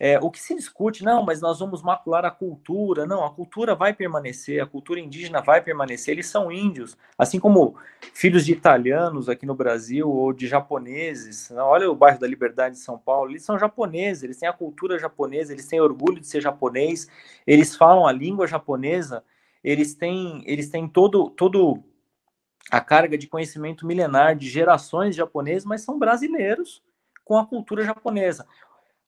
É, o que se discute, não, mas nós vamos macular a cultura. Não, a cultura vai permanecer, a cultura indígena vai permanecer. Eles são índios, assim como filhos de italianos aqui no Brasil ou de japoneses. Olha o bairro da Liberdade de São Paulo, eles são japoneses, eles têm a cultura japonesa, eles têm orgulho de ser japonês, eles falam a língua japonesa, eles têm, eles têm todo, todo a carga de conhecimento milenar de gerações japoneses, mas são brasileiros com a cultura japonesa.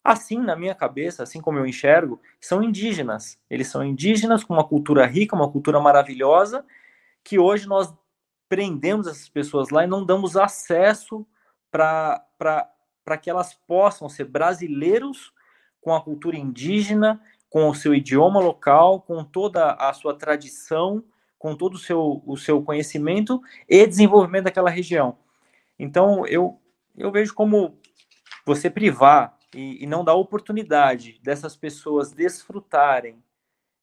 Assim, na minha cabeça, assim como eu enxergo, são indígenas. Eles são indígenas com uma cultura rica, uma cultura maravilhosa, que hoje nós prendemos essas pessoas lá e não damos acesso para que elas possam ser brasileiros com a cultura indígena, com o seu idioma local, com toda a sua tradição, com todo o seu, o seu conhecimento e desenvolvimento daquela região. Então, eu, eu vejo como você privar e, e não dar oportunidade dessas pessoas desfrutarem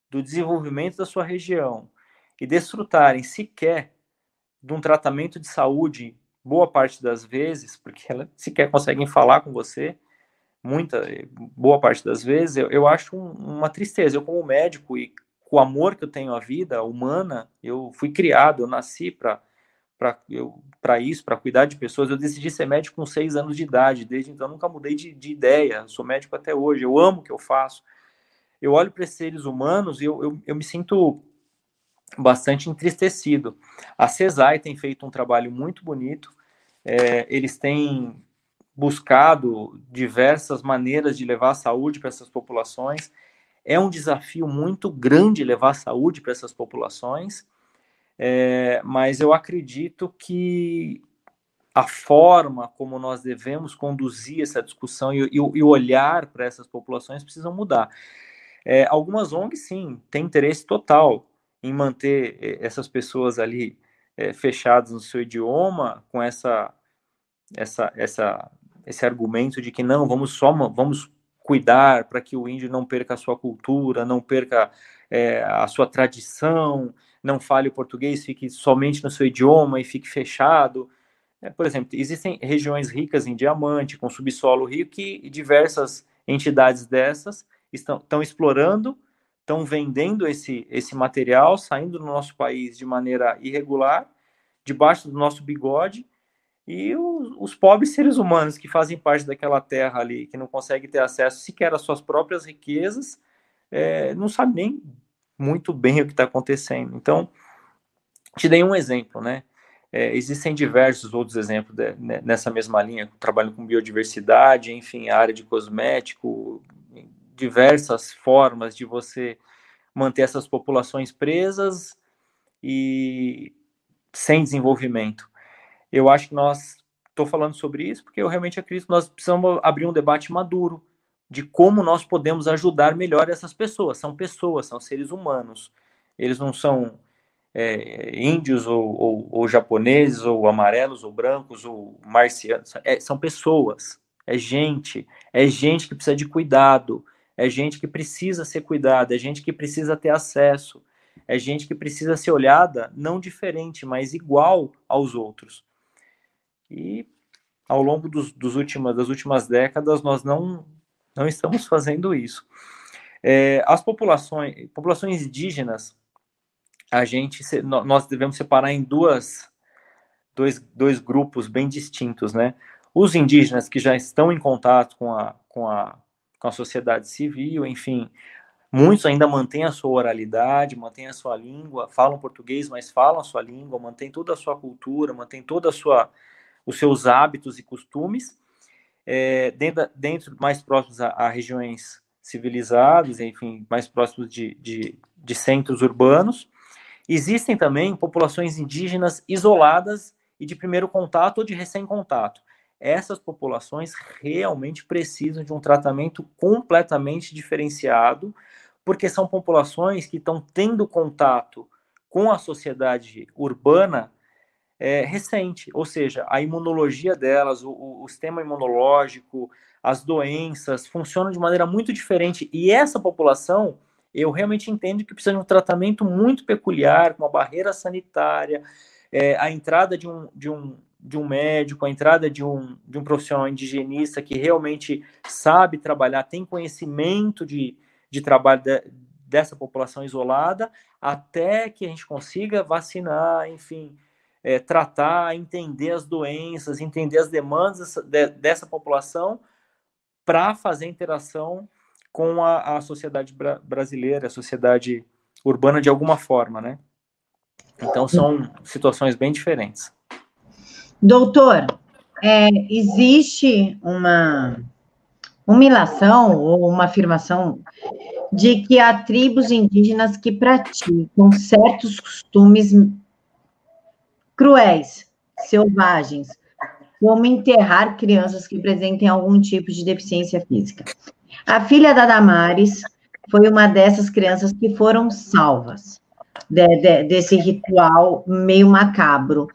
do desenvolvimento da sua região e desfrutarem sequer de um tratamento de saúde, boa parte das vezes, porque elas sequer conseguem falar com você, muita, boa parte das vezes, eu, eu acho um, uma tristeza. Eu, como médico e com o amor que eu tenho à vida humana, eu fui criado, eu nasci para para isso, para cuidar de pessoas. Eu decidi ser médico com seis anos de idade. Desde então, nunca mudei de, de ideia. Sou médico até hoje. Eu amo o que eu faço. Eu olho para seres humanos e eu, eu, eu me sinto bastante entristecido. A CESAI tem feito um trabalho muito bonito. É, eles têm buscado diversas maneiras de levar saúde para essas populações. É um desafio muito grande levar saúde para essas populações. É, mas eu acredito que a forma como nós devemos conduzir essa discussão e o olhar para essas populações precisam mudar. É, algumas ONGs, sim, têm interesse total em manter é, essas pessoas ali é, fechadas no seu idioma, com essa, essa, essa, esse argumento de que não, vamos só vamos cuidar para que o índio não perca a sua cultura, não perca é, a sua tradição, não fale o português, fique somente no seu idioma e fique fechado. É, por exemplo, existem regiões ricas em diamante, com subsolo rico, que diversas entidades dessas estão, estão explorando, estão vendendo esse, esse material, saindo do nosso país de maneira irregular, debaixo do nosso bigode, e os, os, pobres seres humanos que fazem parte daquela terra ali, que não conseguem ter acesso sequer às suas próprias riquezas, é, não sabem nem muito bem o que está acontecendo. Então, te dei um exemplo, né? É, existem diversos outros exemplos de, né, nessa mesma linha, trabalhando com biodiversidade, enfim, área de cosmético, diversas formas de você manter essas populações presas e sem desenvolvimento. Eu acho que nós estou falando sobre isso porque eu realmente acredito que nós precisamos abrir um debate maduro de como nós podemos ajudar melhor essas pessoas. São pessoas, são seres humanos. Eles não são é, índios ou, ou, ou, japoneses ou amarelos ou brancos ou marcianos, é, são pessoas, é gente, é gente que precisa de cuidado, é gente que precisa ser cuidada, é gente que precisa ter acesso, é gente que precisa ser olhada não diferente, mas igual aos outros. E ao longo dos, dos últimas, das últimas décadas nós não, não estamos fazendo isso. É, as populações, populações indígenas a gente nós devemos separar em duas dois, dois grupos bem distintos, né? Os indígenas que já estão em contato com a, com a, com a sociedade civil, enfim, muitos ainda mantêm a sua oralidade, mantêm a sua língua, falam português, mas falam a sua língua, mantêm toda a sua cultura, mantêm toda a sua os seus hábitos e costumes, é, dentro, dentro mais próximos a, a, regiões civilizadas, enfim, mais próximos de, de, de centros urbanos, Existem também populações indígenas isoladas e de primeiro contato ou de recém-contato. Essas populações realmente precisam de um tratamento completamente diferenciado, porque são populações que estão tendo contato com a sociedade urbana é, recente, ou seja, a imunologia delas, o, o, sistema imunológico, as doenças funcionam de maneira muito diferente. E essa população eu realmente entendo que precisa de um tratamento muito peculiar, com uma barreira sanitária, é, a entrada de um, de, um, de um médico, a entrada de um, de um profissional indigenista que realmente sabe trabalhar, tem conhecimento de, de trabalho de, dessa população isolada, até que a gente consiga vacinar, enfim, é, tratar, entender as doenças, entender as demandas de, dessa população para fazer interação com a, a sociedade bra brasileira, a sociedade urbana de alguma forma, né? Então são situações bem diferentes. Doutor, é, existe uma ilação ou uma afirmação de que há tribos indígenas que praticam certos costumes cruéis, selvagens, como enterrar crianças que apresentem algum tipo de deficiência física. A filha da Damares foi uma dessas crianças que foram salvas de, de, desse ritual meio macabro.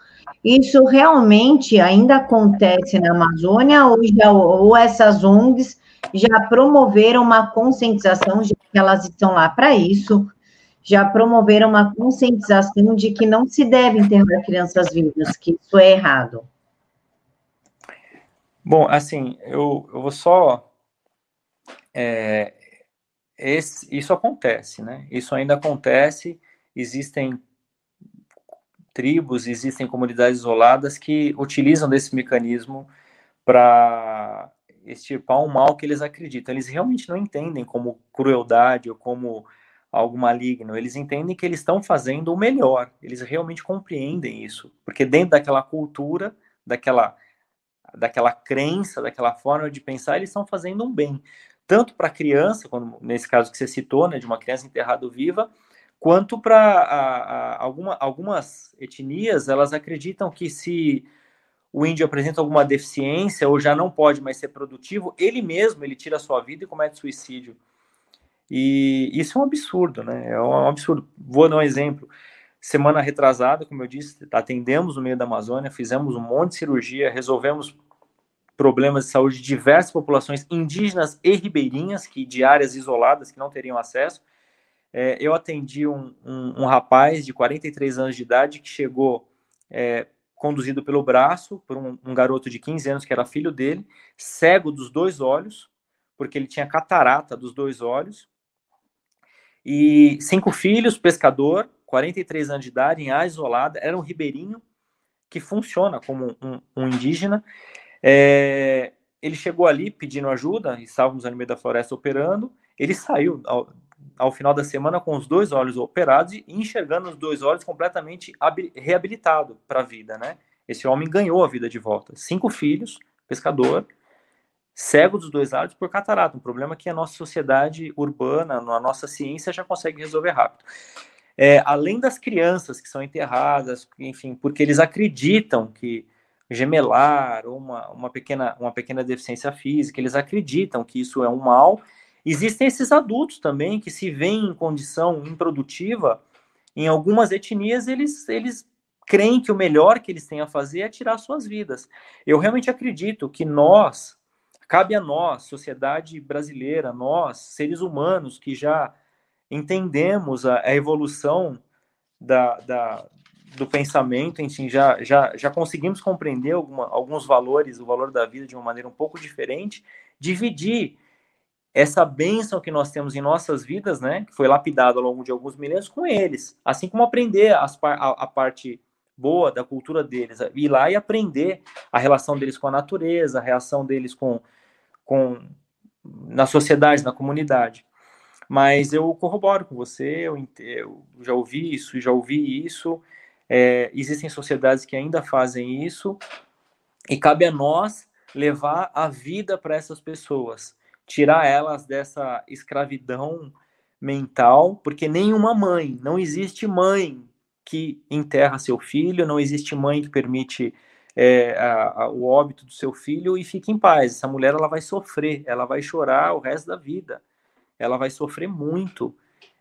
Isso realmente ainda acontece na Amazônia ou, já, ou essas ONGs já promoveram uma conscientização de que elas estão lá para isso, já promoveram uma conscientização de que não se deve enterrar crianças vivas, que isso é errado. Bom, assim, eu, eu vou só é, esse, isso acontece, né? Isso ainda acontece. Existem tribos, existem comunidades isoladas que utilizam desse mecanismo para extirpar um mal que eles acreditam. Eles realmente não entendem como crueldade ou como algo maligno. Eles entendem que eles estão fazendo o melhor. Eles realmente compreendem isso, porque dentro daquela cultura, daquela daquela crença, daquela forma de pensar, eles estão fazendo um bem tanto para a criança, quando, nesse caso que você citou, né, de uma criança enterrada viva, quanto para alguma, algumas etnias, elas acreditam que se o índio apresenta alguma deficiência ou já não pode mais ser produtivo, ele mesmo ele tira a sua vida e comete suicídio. E isso é um absurdo, né? É um absurdo. Vou dar um exemplo. Semana retrasada, como eu disse, atendemos no meio da Amazônia, fizemos um monte de cirurgia, resolvemos problemas de saúde de diversas populações indígenas e ribeirinhas, que de áreas isoladas que não teriam acesso. É, eu atendi um, um, um, rapaz de 43 anos de idade que chegou é, conduzido pelo braço por um, um, garoto de 15 anos que era filho dele, cego dos dois olhos, porque ele tinha catarata dos dois olhos, e cinco filhos, pescador, 43 anos de idade, em área isolada, era um ribeirinho que funciona como um indígena, é, ele chegou ali pedindo ajuda, estávamos no meio da floresta operando, ele saiu ao final da semana com os dois olhos operados e enxergando os dois olhos completamente reabilitado para a vida, né? Esse homem ganhou a vida de volta. Cinco filhos, pescador, cego dos dois lados por catarata, um problema que a nossa sociedade urbana, a nossa ciência já consegue resolver rápido. É, além das crianças que são enterradas, enfim, porque eles acreditam que gemelar ou uma, uma, pequena, uma pequena deficiência física, eles acreditam que isso é um mal. Existem esses adultos também que se veem em condição improdutiva, em algumas etnias eles, eles creem que o melhor que eles têm a fazer é tirar suas vidas. Eu realmente acredito que nós, cabe a nós, sociedade brasileira, nós, seres humanos que já entendemos a, a evolução da, da, do pensamento, enfim, já, já, já conseguimos compreender alguma, alguns valores, o valor da vida de uma maneira um pouco diferente, dividir essa bênção que nós temos em nossas vidas, né, que foi lapidado ao longo de alguns milênios, com eles, assim como aprender as, a, a parte boa da cultura deles, ir lá e aprender a relação deles com a natureza, a relação deles com, com na sociedade, na comunidade. Mas eu corroboro com você, eu, eu já ouvi isso, já ouvi isso, é, existem sociedades que ainda fazem isso, e cabe a nós levar a vida para essas pessoas, tirar elas dessa escravidão mental, porque nenhuma mãe, não existe mãe que enterra seu filho, não existe mãe que permite é, a, a, o óbito do seu filho e fique em paz. Essa mulher ela vai sofrer, ela vai chorar o resto da vida, ela vai sofrer muito.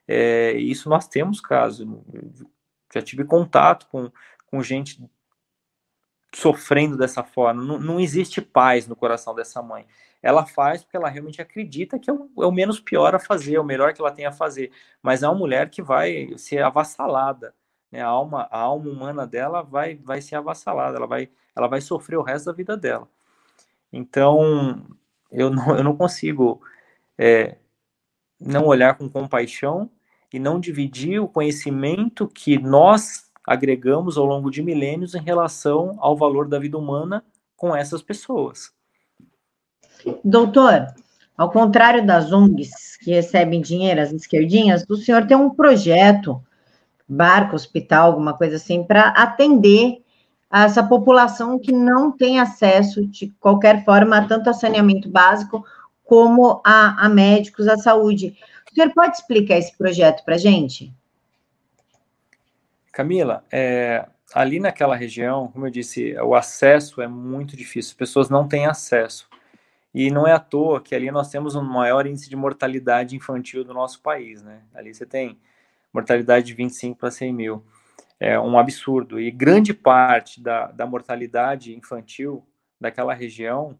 É, isso nós temos caso já tive contato com, com gente sofrendo dessa forma. Não, não existe paz no coração dessa mãe. Ela faz porque ela realmente acredita que é o, é o, menos pior a fazer, é o melhor que ela tem a fazer. Mas é uma mulher que vai ser avassalada. Né? A, alma, a alma humana dela vai, vai ser avassalada, ela vai, ela vai sofrer o resto da vida dela. Então, eu não, eu não consigo é, não olhar com compaixão e não dividir o conhecimento que nós agregamos ao longo de milênios em relação ao valor da vida humana com essas pessoas. Doutor, ao contrário das ONGs que recebem dinheiro, as esquerdinhas, o senhor tem um projeto, barco, hospital, alguma coisa assim, para atender essa população que não tem acesso de qualquer forma tanto a saneamento básico como a, a médicos, à saúde. O senhor pode explicar esse projeto para a gente? Camila, é, ali naquela região, como eu disse, o acesso é muito difícil, as pessoas não têm acesso. E não é à toa que ali nós temos um maior índice de mortalidade infantil do nosso país, né? Ali você tem mortalidade de 25 para 100 mil. É um absurdo. E grande parte da, da mortalidade infantil daquela região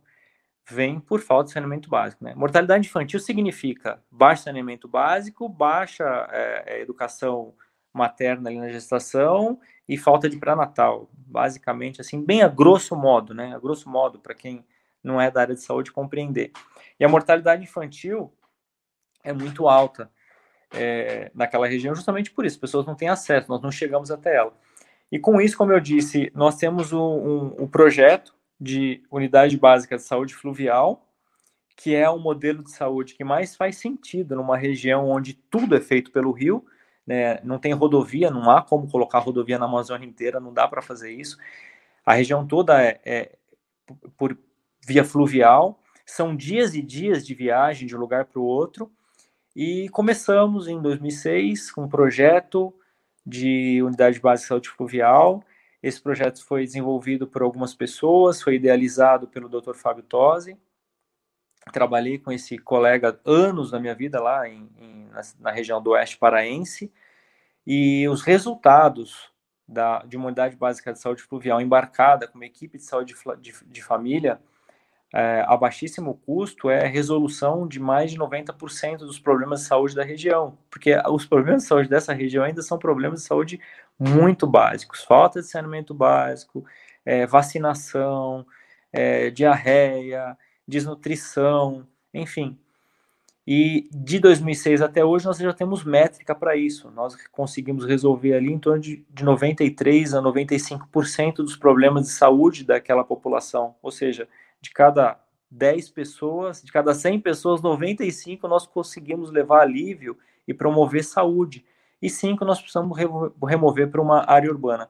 vem por falta de saneamento básico. Né? Mortalidade infantil significa baixo saneamento básico, baixa é, é, educação materna ali na gestação e falta de pré-natal. Basicamente, assim, bem a grosso modo, né? A grosso modo, para quem não é da área de saúde compreender. E a mortalidade infantil é muito alta é, naquela região, justamente por isso. As pessoas não têm acesso, nós não chegamos até ela. E com isso, como eu disse, nós temos um, um projeto de unidade básica de saúde fluvial, que é o modelo de saúde que mais faz sentido numa região onde tudo é feito pelo rio, né? não tem rodovia, não há como colocar rodovia na Amazônia inteira, não dá para fazer isso. A região toda é, é por via fluvial, são dias e dias de viagem de um lugar para o outro, e começamos em 2006 com um projeto de unidade básica de saúde fluvial, esse projeto foi desenvolvido por algumas pessoas, foi idealizado pelo Dr. Fábio Tosi. Trabalhei com esse colega anos da minha vida lá em, em, na, na, região do Oeste Paraense. E os resultados da, de uma unidade básica de saúde fluvial embarcada com uma equipe de saúde de, de, de família é, a baixíssimo custo é resolução de mais de 90% dos problemas de saúde da região, porque os problemas de saúde dessa região ainda são problemas de saúde muito básicos, falta de saneamento básico, é, vacinação, é, diarreia, desnutrição, enfim. E de 2006 até hoje nós já temos métrica para isso. Nós conseguimos resolver ali em torno de, de 93 a 95% dos problemas de saúde daquela população. Ou seja, de cada 10 pessoas, de cada 100 pessoas, 95 nós conseguimos levar alívio e promover saúde. E cinco, nós precisamos remover para uma área urbana.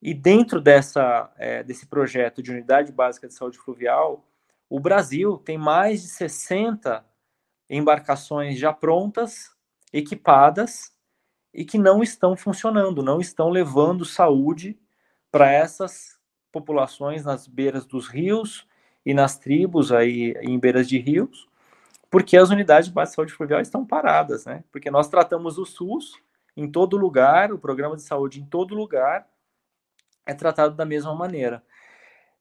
E dentro dessa, é, desse projeto de unidade básica de saúde fluvial, o Brasil tem mais de 60 embarcações já prontas, equipadas e que não estão funcionando, não estão levando saúde para essas populações nas beiras dos rios e nas tribos aí em beiras de rios, porque as unidades de base de saúde fluvial estão paradas, né? Porque nós tratamos o SUS em todo lugar, o programa de saúde em todo lugar é tratado da mesma maneira.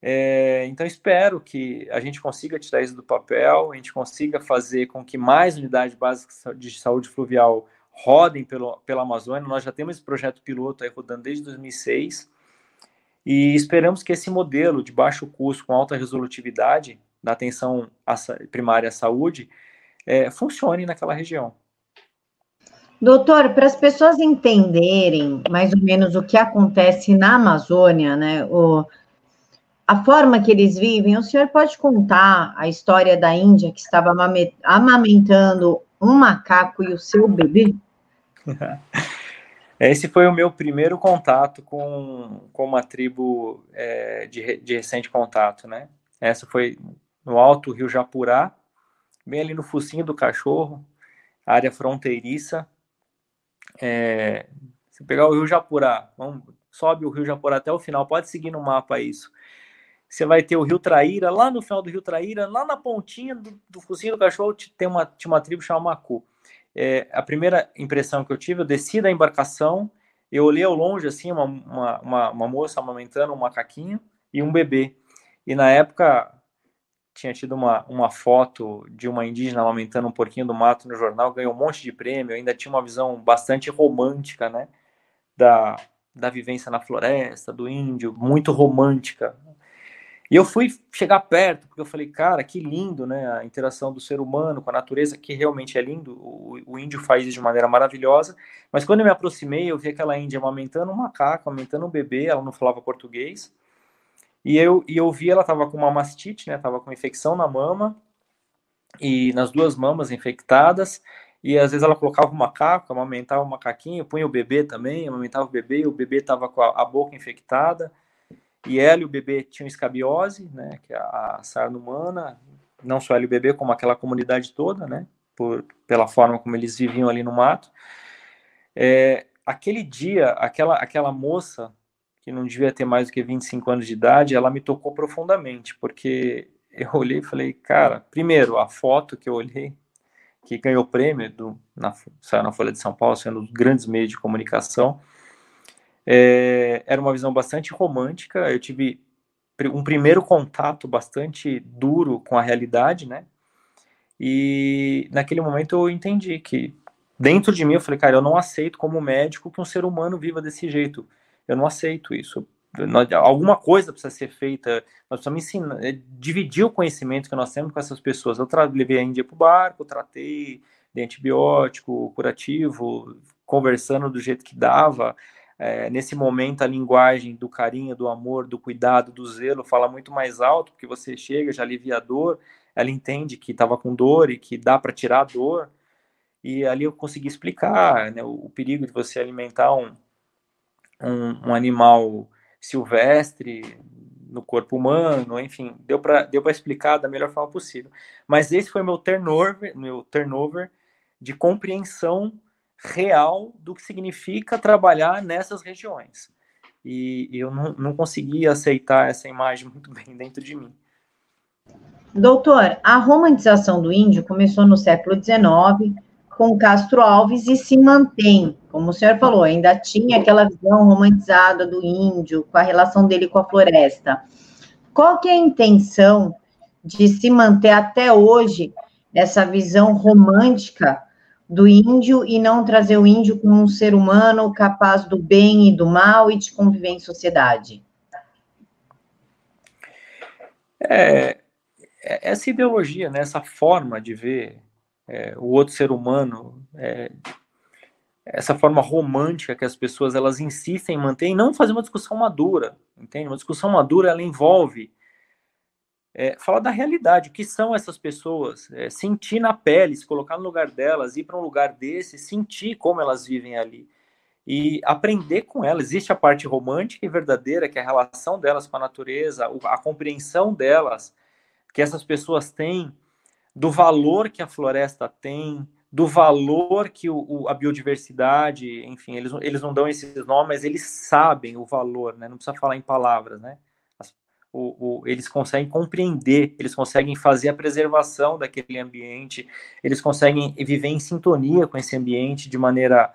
É, então, espero que a gente consiga tirar isso do papel, a gente consiga fazer com que mais unidades básicas de saúde fluvial rodem pelo, pela Amazônia. Nós já temos esse projeto piloto aí rodando desde 2006 e esperamos que esse modelo de baixo custo com alta resolutividade da atenção primária à saúde é, funcione naquela região. Doutor, para as pessoas entenderem mais ou menos o que acontece na Amazônia, né, o, a forma que eles vivem, o senhor pode contar a história da Índia que estava amamentando um macaco e o seu bebê? Esse foi o meu primeiro contato com, com uma tribo é, de, de recente contato, né? Essa foi no alto Rio Japurá, bem ali no focinho do cachorro, área fronteiriça, é, se pegar o Rio Japurá, vamos, sobe o Rio Japurá até o final, pode seguir no mapa isso. Você vai ter o Rio Traíra, lá no final do Rio Traíra, lá na pontinha do, do focinho do cachorro, tem uma, tinha uma tribo chamada Macu. É, a primeira impressão que eu tive, eu desci da embarcação, eu olhei ao longe, assim, uma, uma, uma, uma moça amamentando um macaquinho e um bebê. E na época, tinha tido uma, uma foto de uma indígena amamentando um porquinho do mato no jornal, ganhou um monte de prêmio, ainda tinha uma visão bastante romântica, né, da, da vivência na floresta, do índio, muito romântica. E eu fui chegar perto, porque eu falei, cara, que lindo, né, a interação do ser humano com a natureza, que realmente é lindo, o, o índio faz isso de maneira maravilhosa, mas quando eu me aproximei, eu vi aquela índia amamentando um macaco, amamentando um bebê, ela não falava português, e eu, e eu vi ela estava com uma mastite, né? Tava com infecção na mama e nas duas mamas infectadas. E às vezes ela colocava o macaco, amamentava o macaquinho, punha o bebê também, amamentava o bebê, e o bebê estava com a, a, boca infectada. E ela e o bebê tinham escabiose, né? Que é a, sarna humana, não só ela e o bebê, como aquela comunidade toda, né? Por, pela forma como eles viviam ali no mato. É, aquele dia, aquela, aquela moça que não devia ter mais do que 25 anos de idade, ela me tocou profundamente, porque eu olhei e falei, cara, primeiro, a foto que eu olhei, que ganhou prêmio, do, na, saiu na Folha de São Paulo, sendo um dos grandes meios de comunicação, é, era uma visão bastante romântica, eu tive um primeiro contato bastante duro com a realidade, né, e naquele momento eu entendi que dentro de mim eu falei, cara, eu não aceito como médico que um ser humano viva desse jeito, eu não aceito isso. Alguma coisa precisa ser feita, nós precisamos ensinar, é, dividir o conhecimento que nós temos com essas pessoas. Eu levei a Índia para o barco, tratei de antibiótico, curativo, conversando do jeito que dava. É, nesse momento, a linguagem do carinho, do amor, do cuidado, do zelo fala muito mais alto, porque você chega, já alivia a dor, ela entende que estava com dor e que dá para tirar a dor. E ali eu consegui explicar né, o, o perigo de você alimentar um, um, um animal silvestre no corpo humano, enfim, deu para deu explicar da melhor forma possível. Mas esse foi meu turnover, meu turnover de compreensão real do que significa trabalhar nessas regiões. E, eu não, não conseguia aceitar essa imagem muito bem dentro de mim. Doutor, a romantização do índio começou no século XIX com Castro Alves e se mantém, como o senhor falou, ainda tinha aquela visão romantizada do índio, com a relação dele com a floresta. Qual que é a intenção de se manter até hoje essa visão romântica do índio e não trazer o índio como um ser humano capaz do bem e do mal e de conviver em sociedade? É, é essa ideologia, né, essa forma de ver é, o outro ser humano, é, essa forma romântica que as pessoas elas insistem em manter e não fazer uma discussão madura, entende? Uma discussão madura ela envolve é, falar da realidade, o que são essas pessoas, é, sentir na pele, se colocar no lugar delas, ir para um lugar desse, sentir como elas vivem ali e aprender com elas. Existe a parte romântica e verdadeira, que é a relação delas com a natureza, a compreensão delas, que essas pessoas têm, do valor que a floresta tem, do valor que o, o, a biodiversidade, enfim, eles, eles não dão esses nomes, mas eles sabem o valor, né? Não precisa falar em palavras, né? O, o, eles conseguem compreender, eles conseguem fazer a preservação daquele ambiente, eles conseguem viver em sintonia com esse ambiente de maneira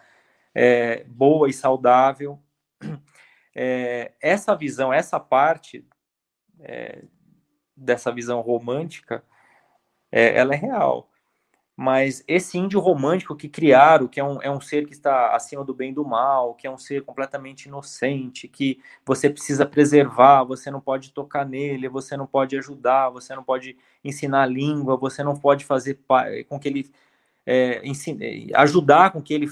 é, boa e saudável. É, essa visão, essa parte é, dessa visão romântica, é, ela é real mas esse índio romântico que criaram, que é um, é um ser que está acima do bem e do mal, que é um ser completamente inocente, que você precisa preservar, você não pode tocar nele, você não pode ajudar, você não pode ensinar a língua, você não pode fazer com que ele é, ensine, ajudar com que ele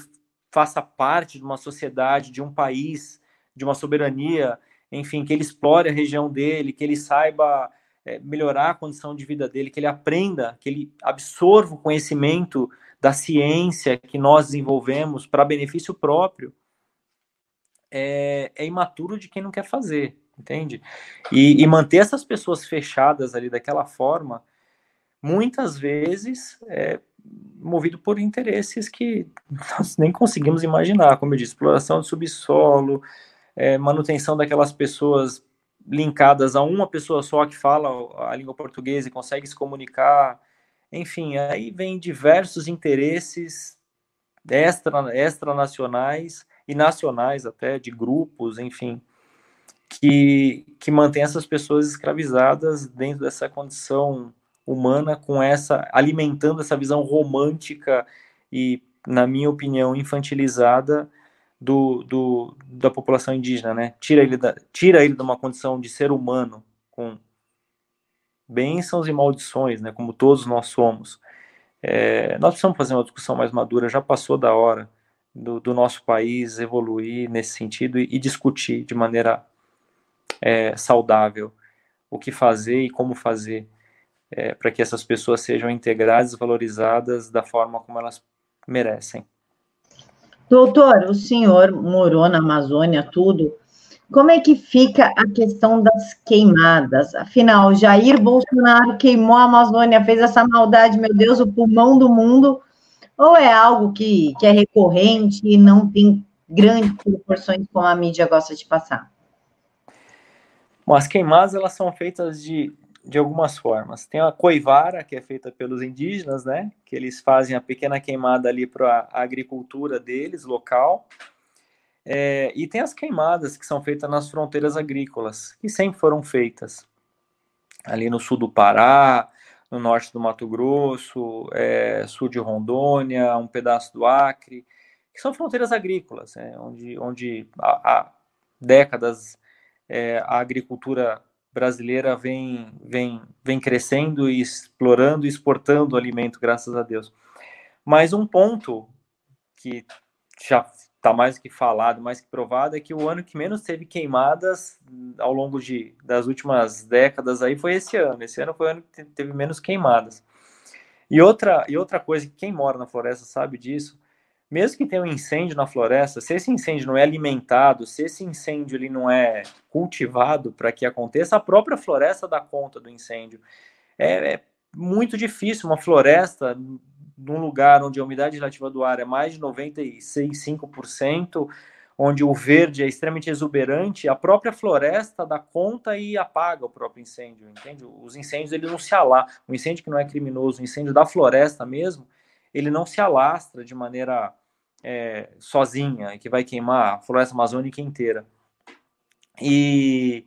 faça parte de uma sociedade, de um país, de uma soberania, enfim, que ele explore a região dele, que ele saiba é, melhorar a condição de vida dele, que ele aprenda, que ele absorva o conhecimento da ciência que nós desenvolvemos para benefício próprio, é, é, imaturo de quem não quer fazer, entende? E, e, manter essas pessoas fechadas ali daquela forma, muitas vezes é movido por interesses que nós nem conseguimos imaginar, como eu disse, exploração de subsolo, é, manutenção daquelas pessoas linkadas a uma pessoa só que fala a língua portuguesa e consegue se comunicar. Enfim, aí vem diversos interesses extra, extranacionais e nacionais até, de grupos, enfim, que, que mantém essas pessoas escravizadas dentro dessa condição humana, com essa, alimentando essa visão romântica e, na minha opinião, infantilizada do, do, da população indígena, né? Tira ele, da, tira ele de uma condição de ser humano, com bênçãos e maldições, né? Como todos nós somos. É, nós precisamos fazer uma discussão mais madura, já passou da hora do, do nosso país evoluir nesse sentido e, e discutir de maneira é, saudável o que fazer e como fazer é, para que essas pessoas sejam integradas e valorizadas da forma como elas merecem. Doutor, o senhor morou na Amazônia, tudo. Como é que fica a questão das queimadas? Afinal, Jair Bolsonaro queimou a Amazônia, fez essa maldade, meu Deus, o pulmão do mundo, ou é algo que, que é recorrente e não tem grandes proporções como a mídia gosta de passar? Bom, as queimadas elas são feitas de, de algumas formas. Tem a coivara, que é feita pelos indígenas, né? Que eles fazem a pequena queimada ali para a agricultura deles, local. É, e tem as queimadas que são feitas nas fronteiras agrícolas, que sempre foram feitas. Ali no sul do Pará, no norte do Mato Grosso, é, sul de Rondônia, um pedaço do Acre, que são fronteiras agrícolas, é, onde, onde há, há décadas é, a agricultura brasileira vem, vem, vem crescendo e explorando e exportando alimento, graças a Deus. Mas um ponto que já está mais que falado, mais que provado, é que o ano que menos teve queimadas ao longo de, das últimas décadas aí foi esse ano. Esse ano foi o ano que teve menos queimadas. E outra, e outra coisa, quem mora na floresta sabe disso, mesmo que tenha um incêndio na floresta, se esse incêndio não é alimentado, se esse incêndio ele não é cultivado para que aconteça, a própria floresta dá conta do incêndio. É, é, muito difícil uma floresta num lugar onde a umidade relativa do ar é mais de 96,5%, onde o verde é extremamente exuberante, a própria floresta dá conta e apaga o próprio incêndio, entende? Os incêndios ele não se alá, o incêndio que não é criminoso, o incêndio da floresta mesmo, ele não se alastra de maneira é, sozinha, que vai queimar a floresta amazônica inteira. E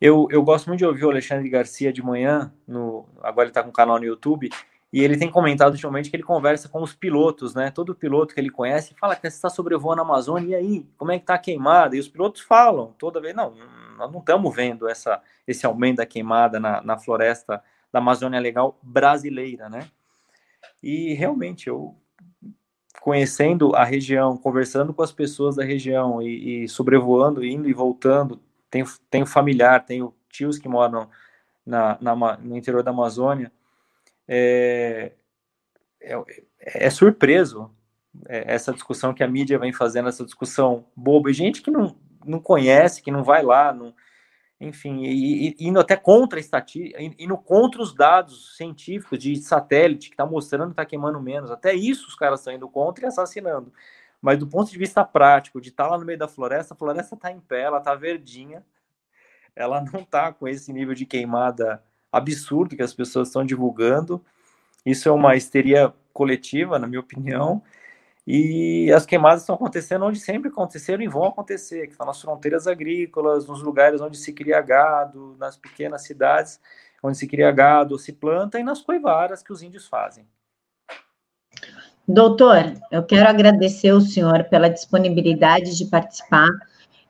eu, eu gosto muito de ouvir o Alexandre Garcia de manhã, no, agora ele está com um canal no YouTube, e ele tem comentado ultimamente que ele conversa com os pilotos, né? Todo piloto que ele conhece fala que você está sobrevoando a Amazônia, e aí, como é que está a queimada? E os pilotos falam toda vez, não, nós não estamos vendo essa, esse aumento da queimada na, na floresta da Amazônia Legal brasileira, né? E realmente eu conhecendo a região, conversando com as pessoas da região e, e sobrevoando, indo e voltando, tenho, tenho familiar, tenho tios que moram na, na, no interior da Amazônia, é, é, é surpreso é, essa discussão que a mídia vem fazendo, essa discussão boba, e gente que não, não conhece, que não vai lá, não, enfim, e, e, indo até contra a estatística, indo contra os dados científicos de satélite que está mostrando que está queimando menos, até isso os caras estão indo contra e assassinando. Mas do ponto de vista prático, de estar tá lá no meio da floresta, a floresta está em pé, ela está verdinha, ela não está com esse nível de queimada absurdo que as pessoas estão divulgando. Isso é uma histeria coletiva, na minha opinião. E as queimadas estão acontecendo onde sempre aconteceram e vão acontecer, que estão nas fronteiras agrícolas, nos lugares onde se cria gado, nas pequenas cidades onde se cria gado, se planta e nas coivaras que os índios fazem. Doutor, eu quero agradecer o senhor pela disponibilidade de participar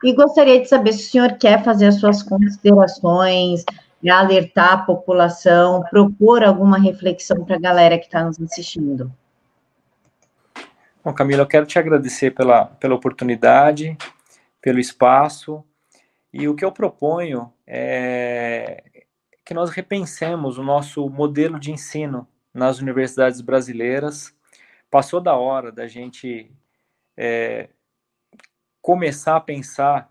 e gostaria de saber se o senhor quer fazer as suas considerações, alertar a população, propor alguma reflexão para a galera que está nos assistindo. Bom, Camila, eu quero te agradecer pela, pela oportunidade, pelo espaço, e o que eu proponho é que nós repensemos o nosso modelo de ensino nas universidades brasileiras. Passou da hora da gente é, começar a pensar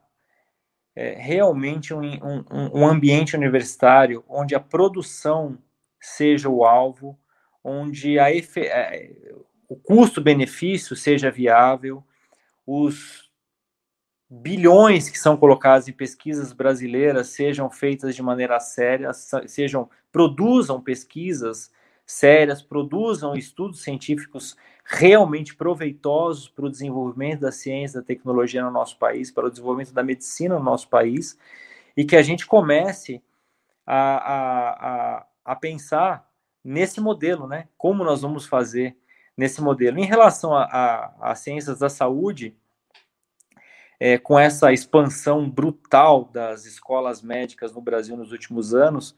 é, realmente um, um, um ambiente universitário onde a produção seja o alvo, onde a efe, é, o custo-benefício seja viável, os bilhões que são colocados em pesquisas brasileiras sejam feitas de maneira séria, sejam produzam pesquisas sérias, produzam estudos científicos realmente proveitosos para o desenvolvimento da ciência, da tecnologia no nosso país, para o desenvolvimento da medicina no nosso país, e que a gente comece a, a, a, a pensar nesse modelo, né? Como nós vamos fazer nesse modelo. Em relação às ciências da saúde, é, com essa expansão brutal das escolas médicas no Brasil nos últimos anos,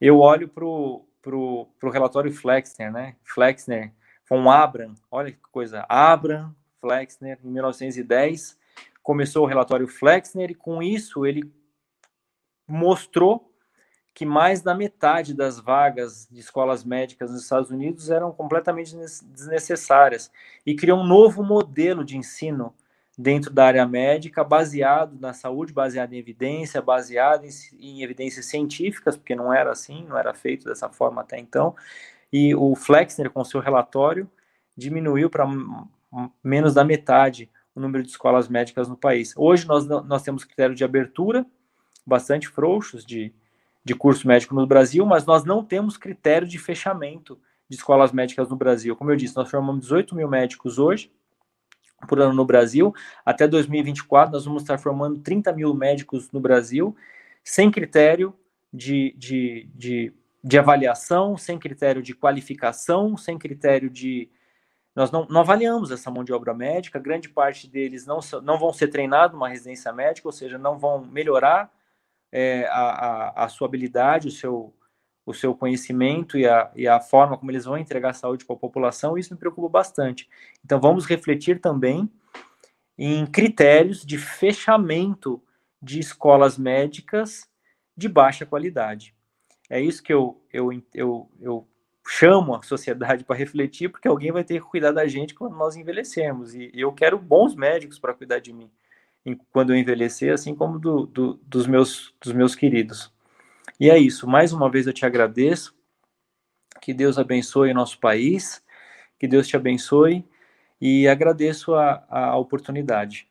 eu olho para o relatório Flexner, né? Flexner von Abram, olha que coisa, Abram, Flexner, em 1910, começou o relatório Flexner e com isso ele mostrou que mais da metade das vagas de escolas médicas nos Estados Unidos eram completamente desnecessárias e criou um novo modelo de ensino dentro da área médica, baseado na saúde, baseado em evidência, baseado em, em, evidências científicas, porque não era assim, não era feito dessa forma até então. E o Flexner, com seu relatório, diminuiu para menos da metade o número de escolas médicas no país. Hoje nós, nós temos critério de abertura bastante frouxos de de curso médico no Brasil, mas nós não temos critério de fechamento de escolas médicas no Brasil. Como eu disse, nós formamos 18 mil médicos hoje, por ano no Brasil. Até 2024, nós vamos estar formando 30 mil médicos no Brasil, sem critério de, de, de, de avaliação, sem critério de qualificação, sem critério de. Nós não, não, avaliamos essa mão de obra médica, grande parte deles não, não vão ser treinados numa residência médica, ou seja, não vão melhorar é, a, a, a, sua habilidade, o seu, o seu conhecimento e a, e a forma como eles vão entregar saúde para a população, isso me preocupa bastante. Então, vamos refletir também em critérios de fechamento de escolas médicas de baixa qualidade. É isso que eu, eu, eu, eu chamo a sociedade para refletir, porque alguém vai ter que cuidar da gente quando nós envelhecermos. E eu quero bons médicos para cuidar de mim quando eu envelhecer, assim como do, do, dos, meus, dos meus queridos. E é isso. Mais uma vez eu te agradeço. Que Deus abençoe o nosso país. Que Deus te abençoe. E agradeço a, a oportunidade.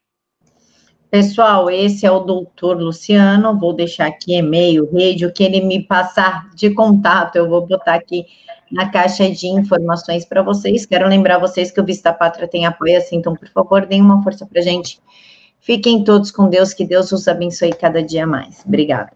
Pessoal, esse é o doutor Luciano. Vou deixar aqui e-mail, rede, o que ele me passar de contato, eu vou botar aqui na caixa de informações para vocês. Quero lembrar vocês que o Vista Pátria tem apoio assim, então, por favor, deem uma força para gente. Fiquem todos com Deus, que Deus os abençoe cada dia mais. Obrigada.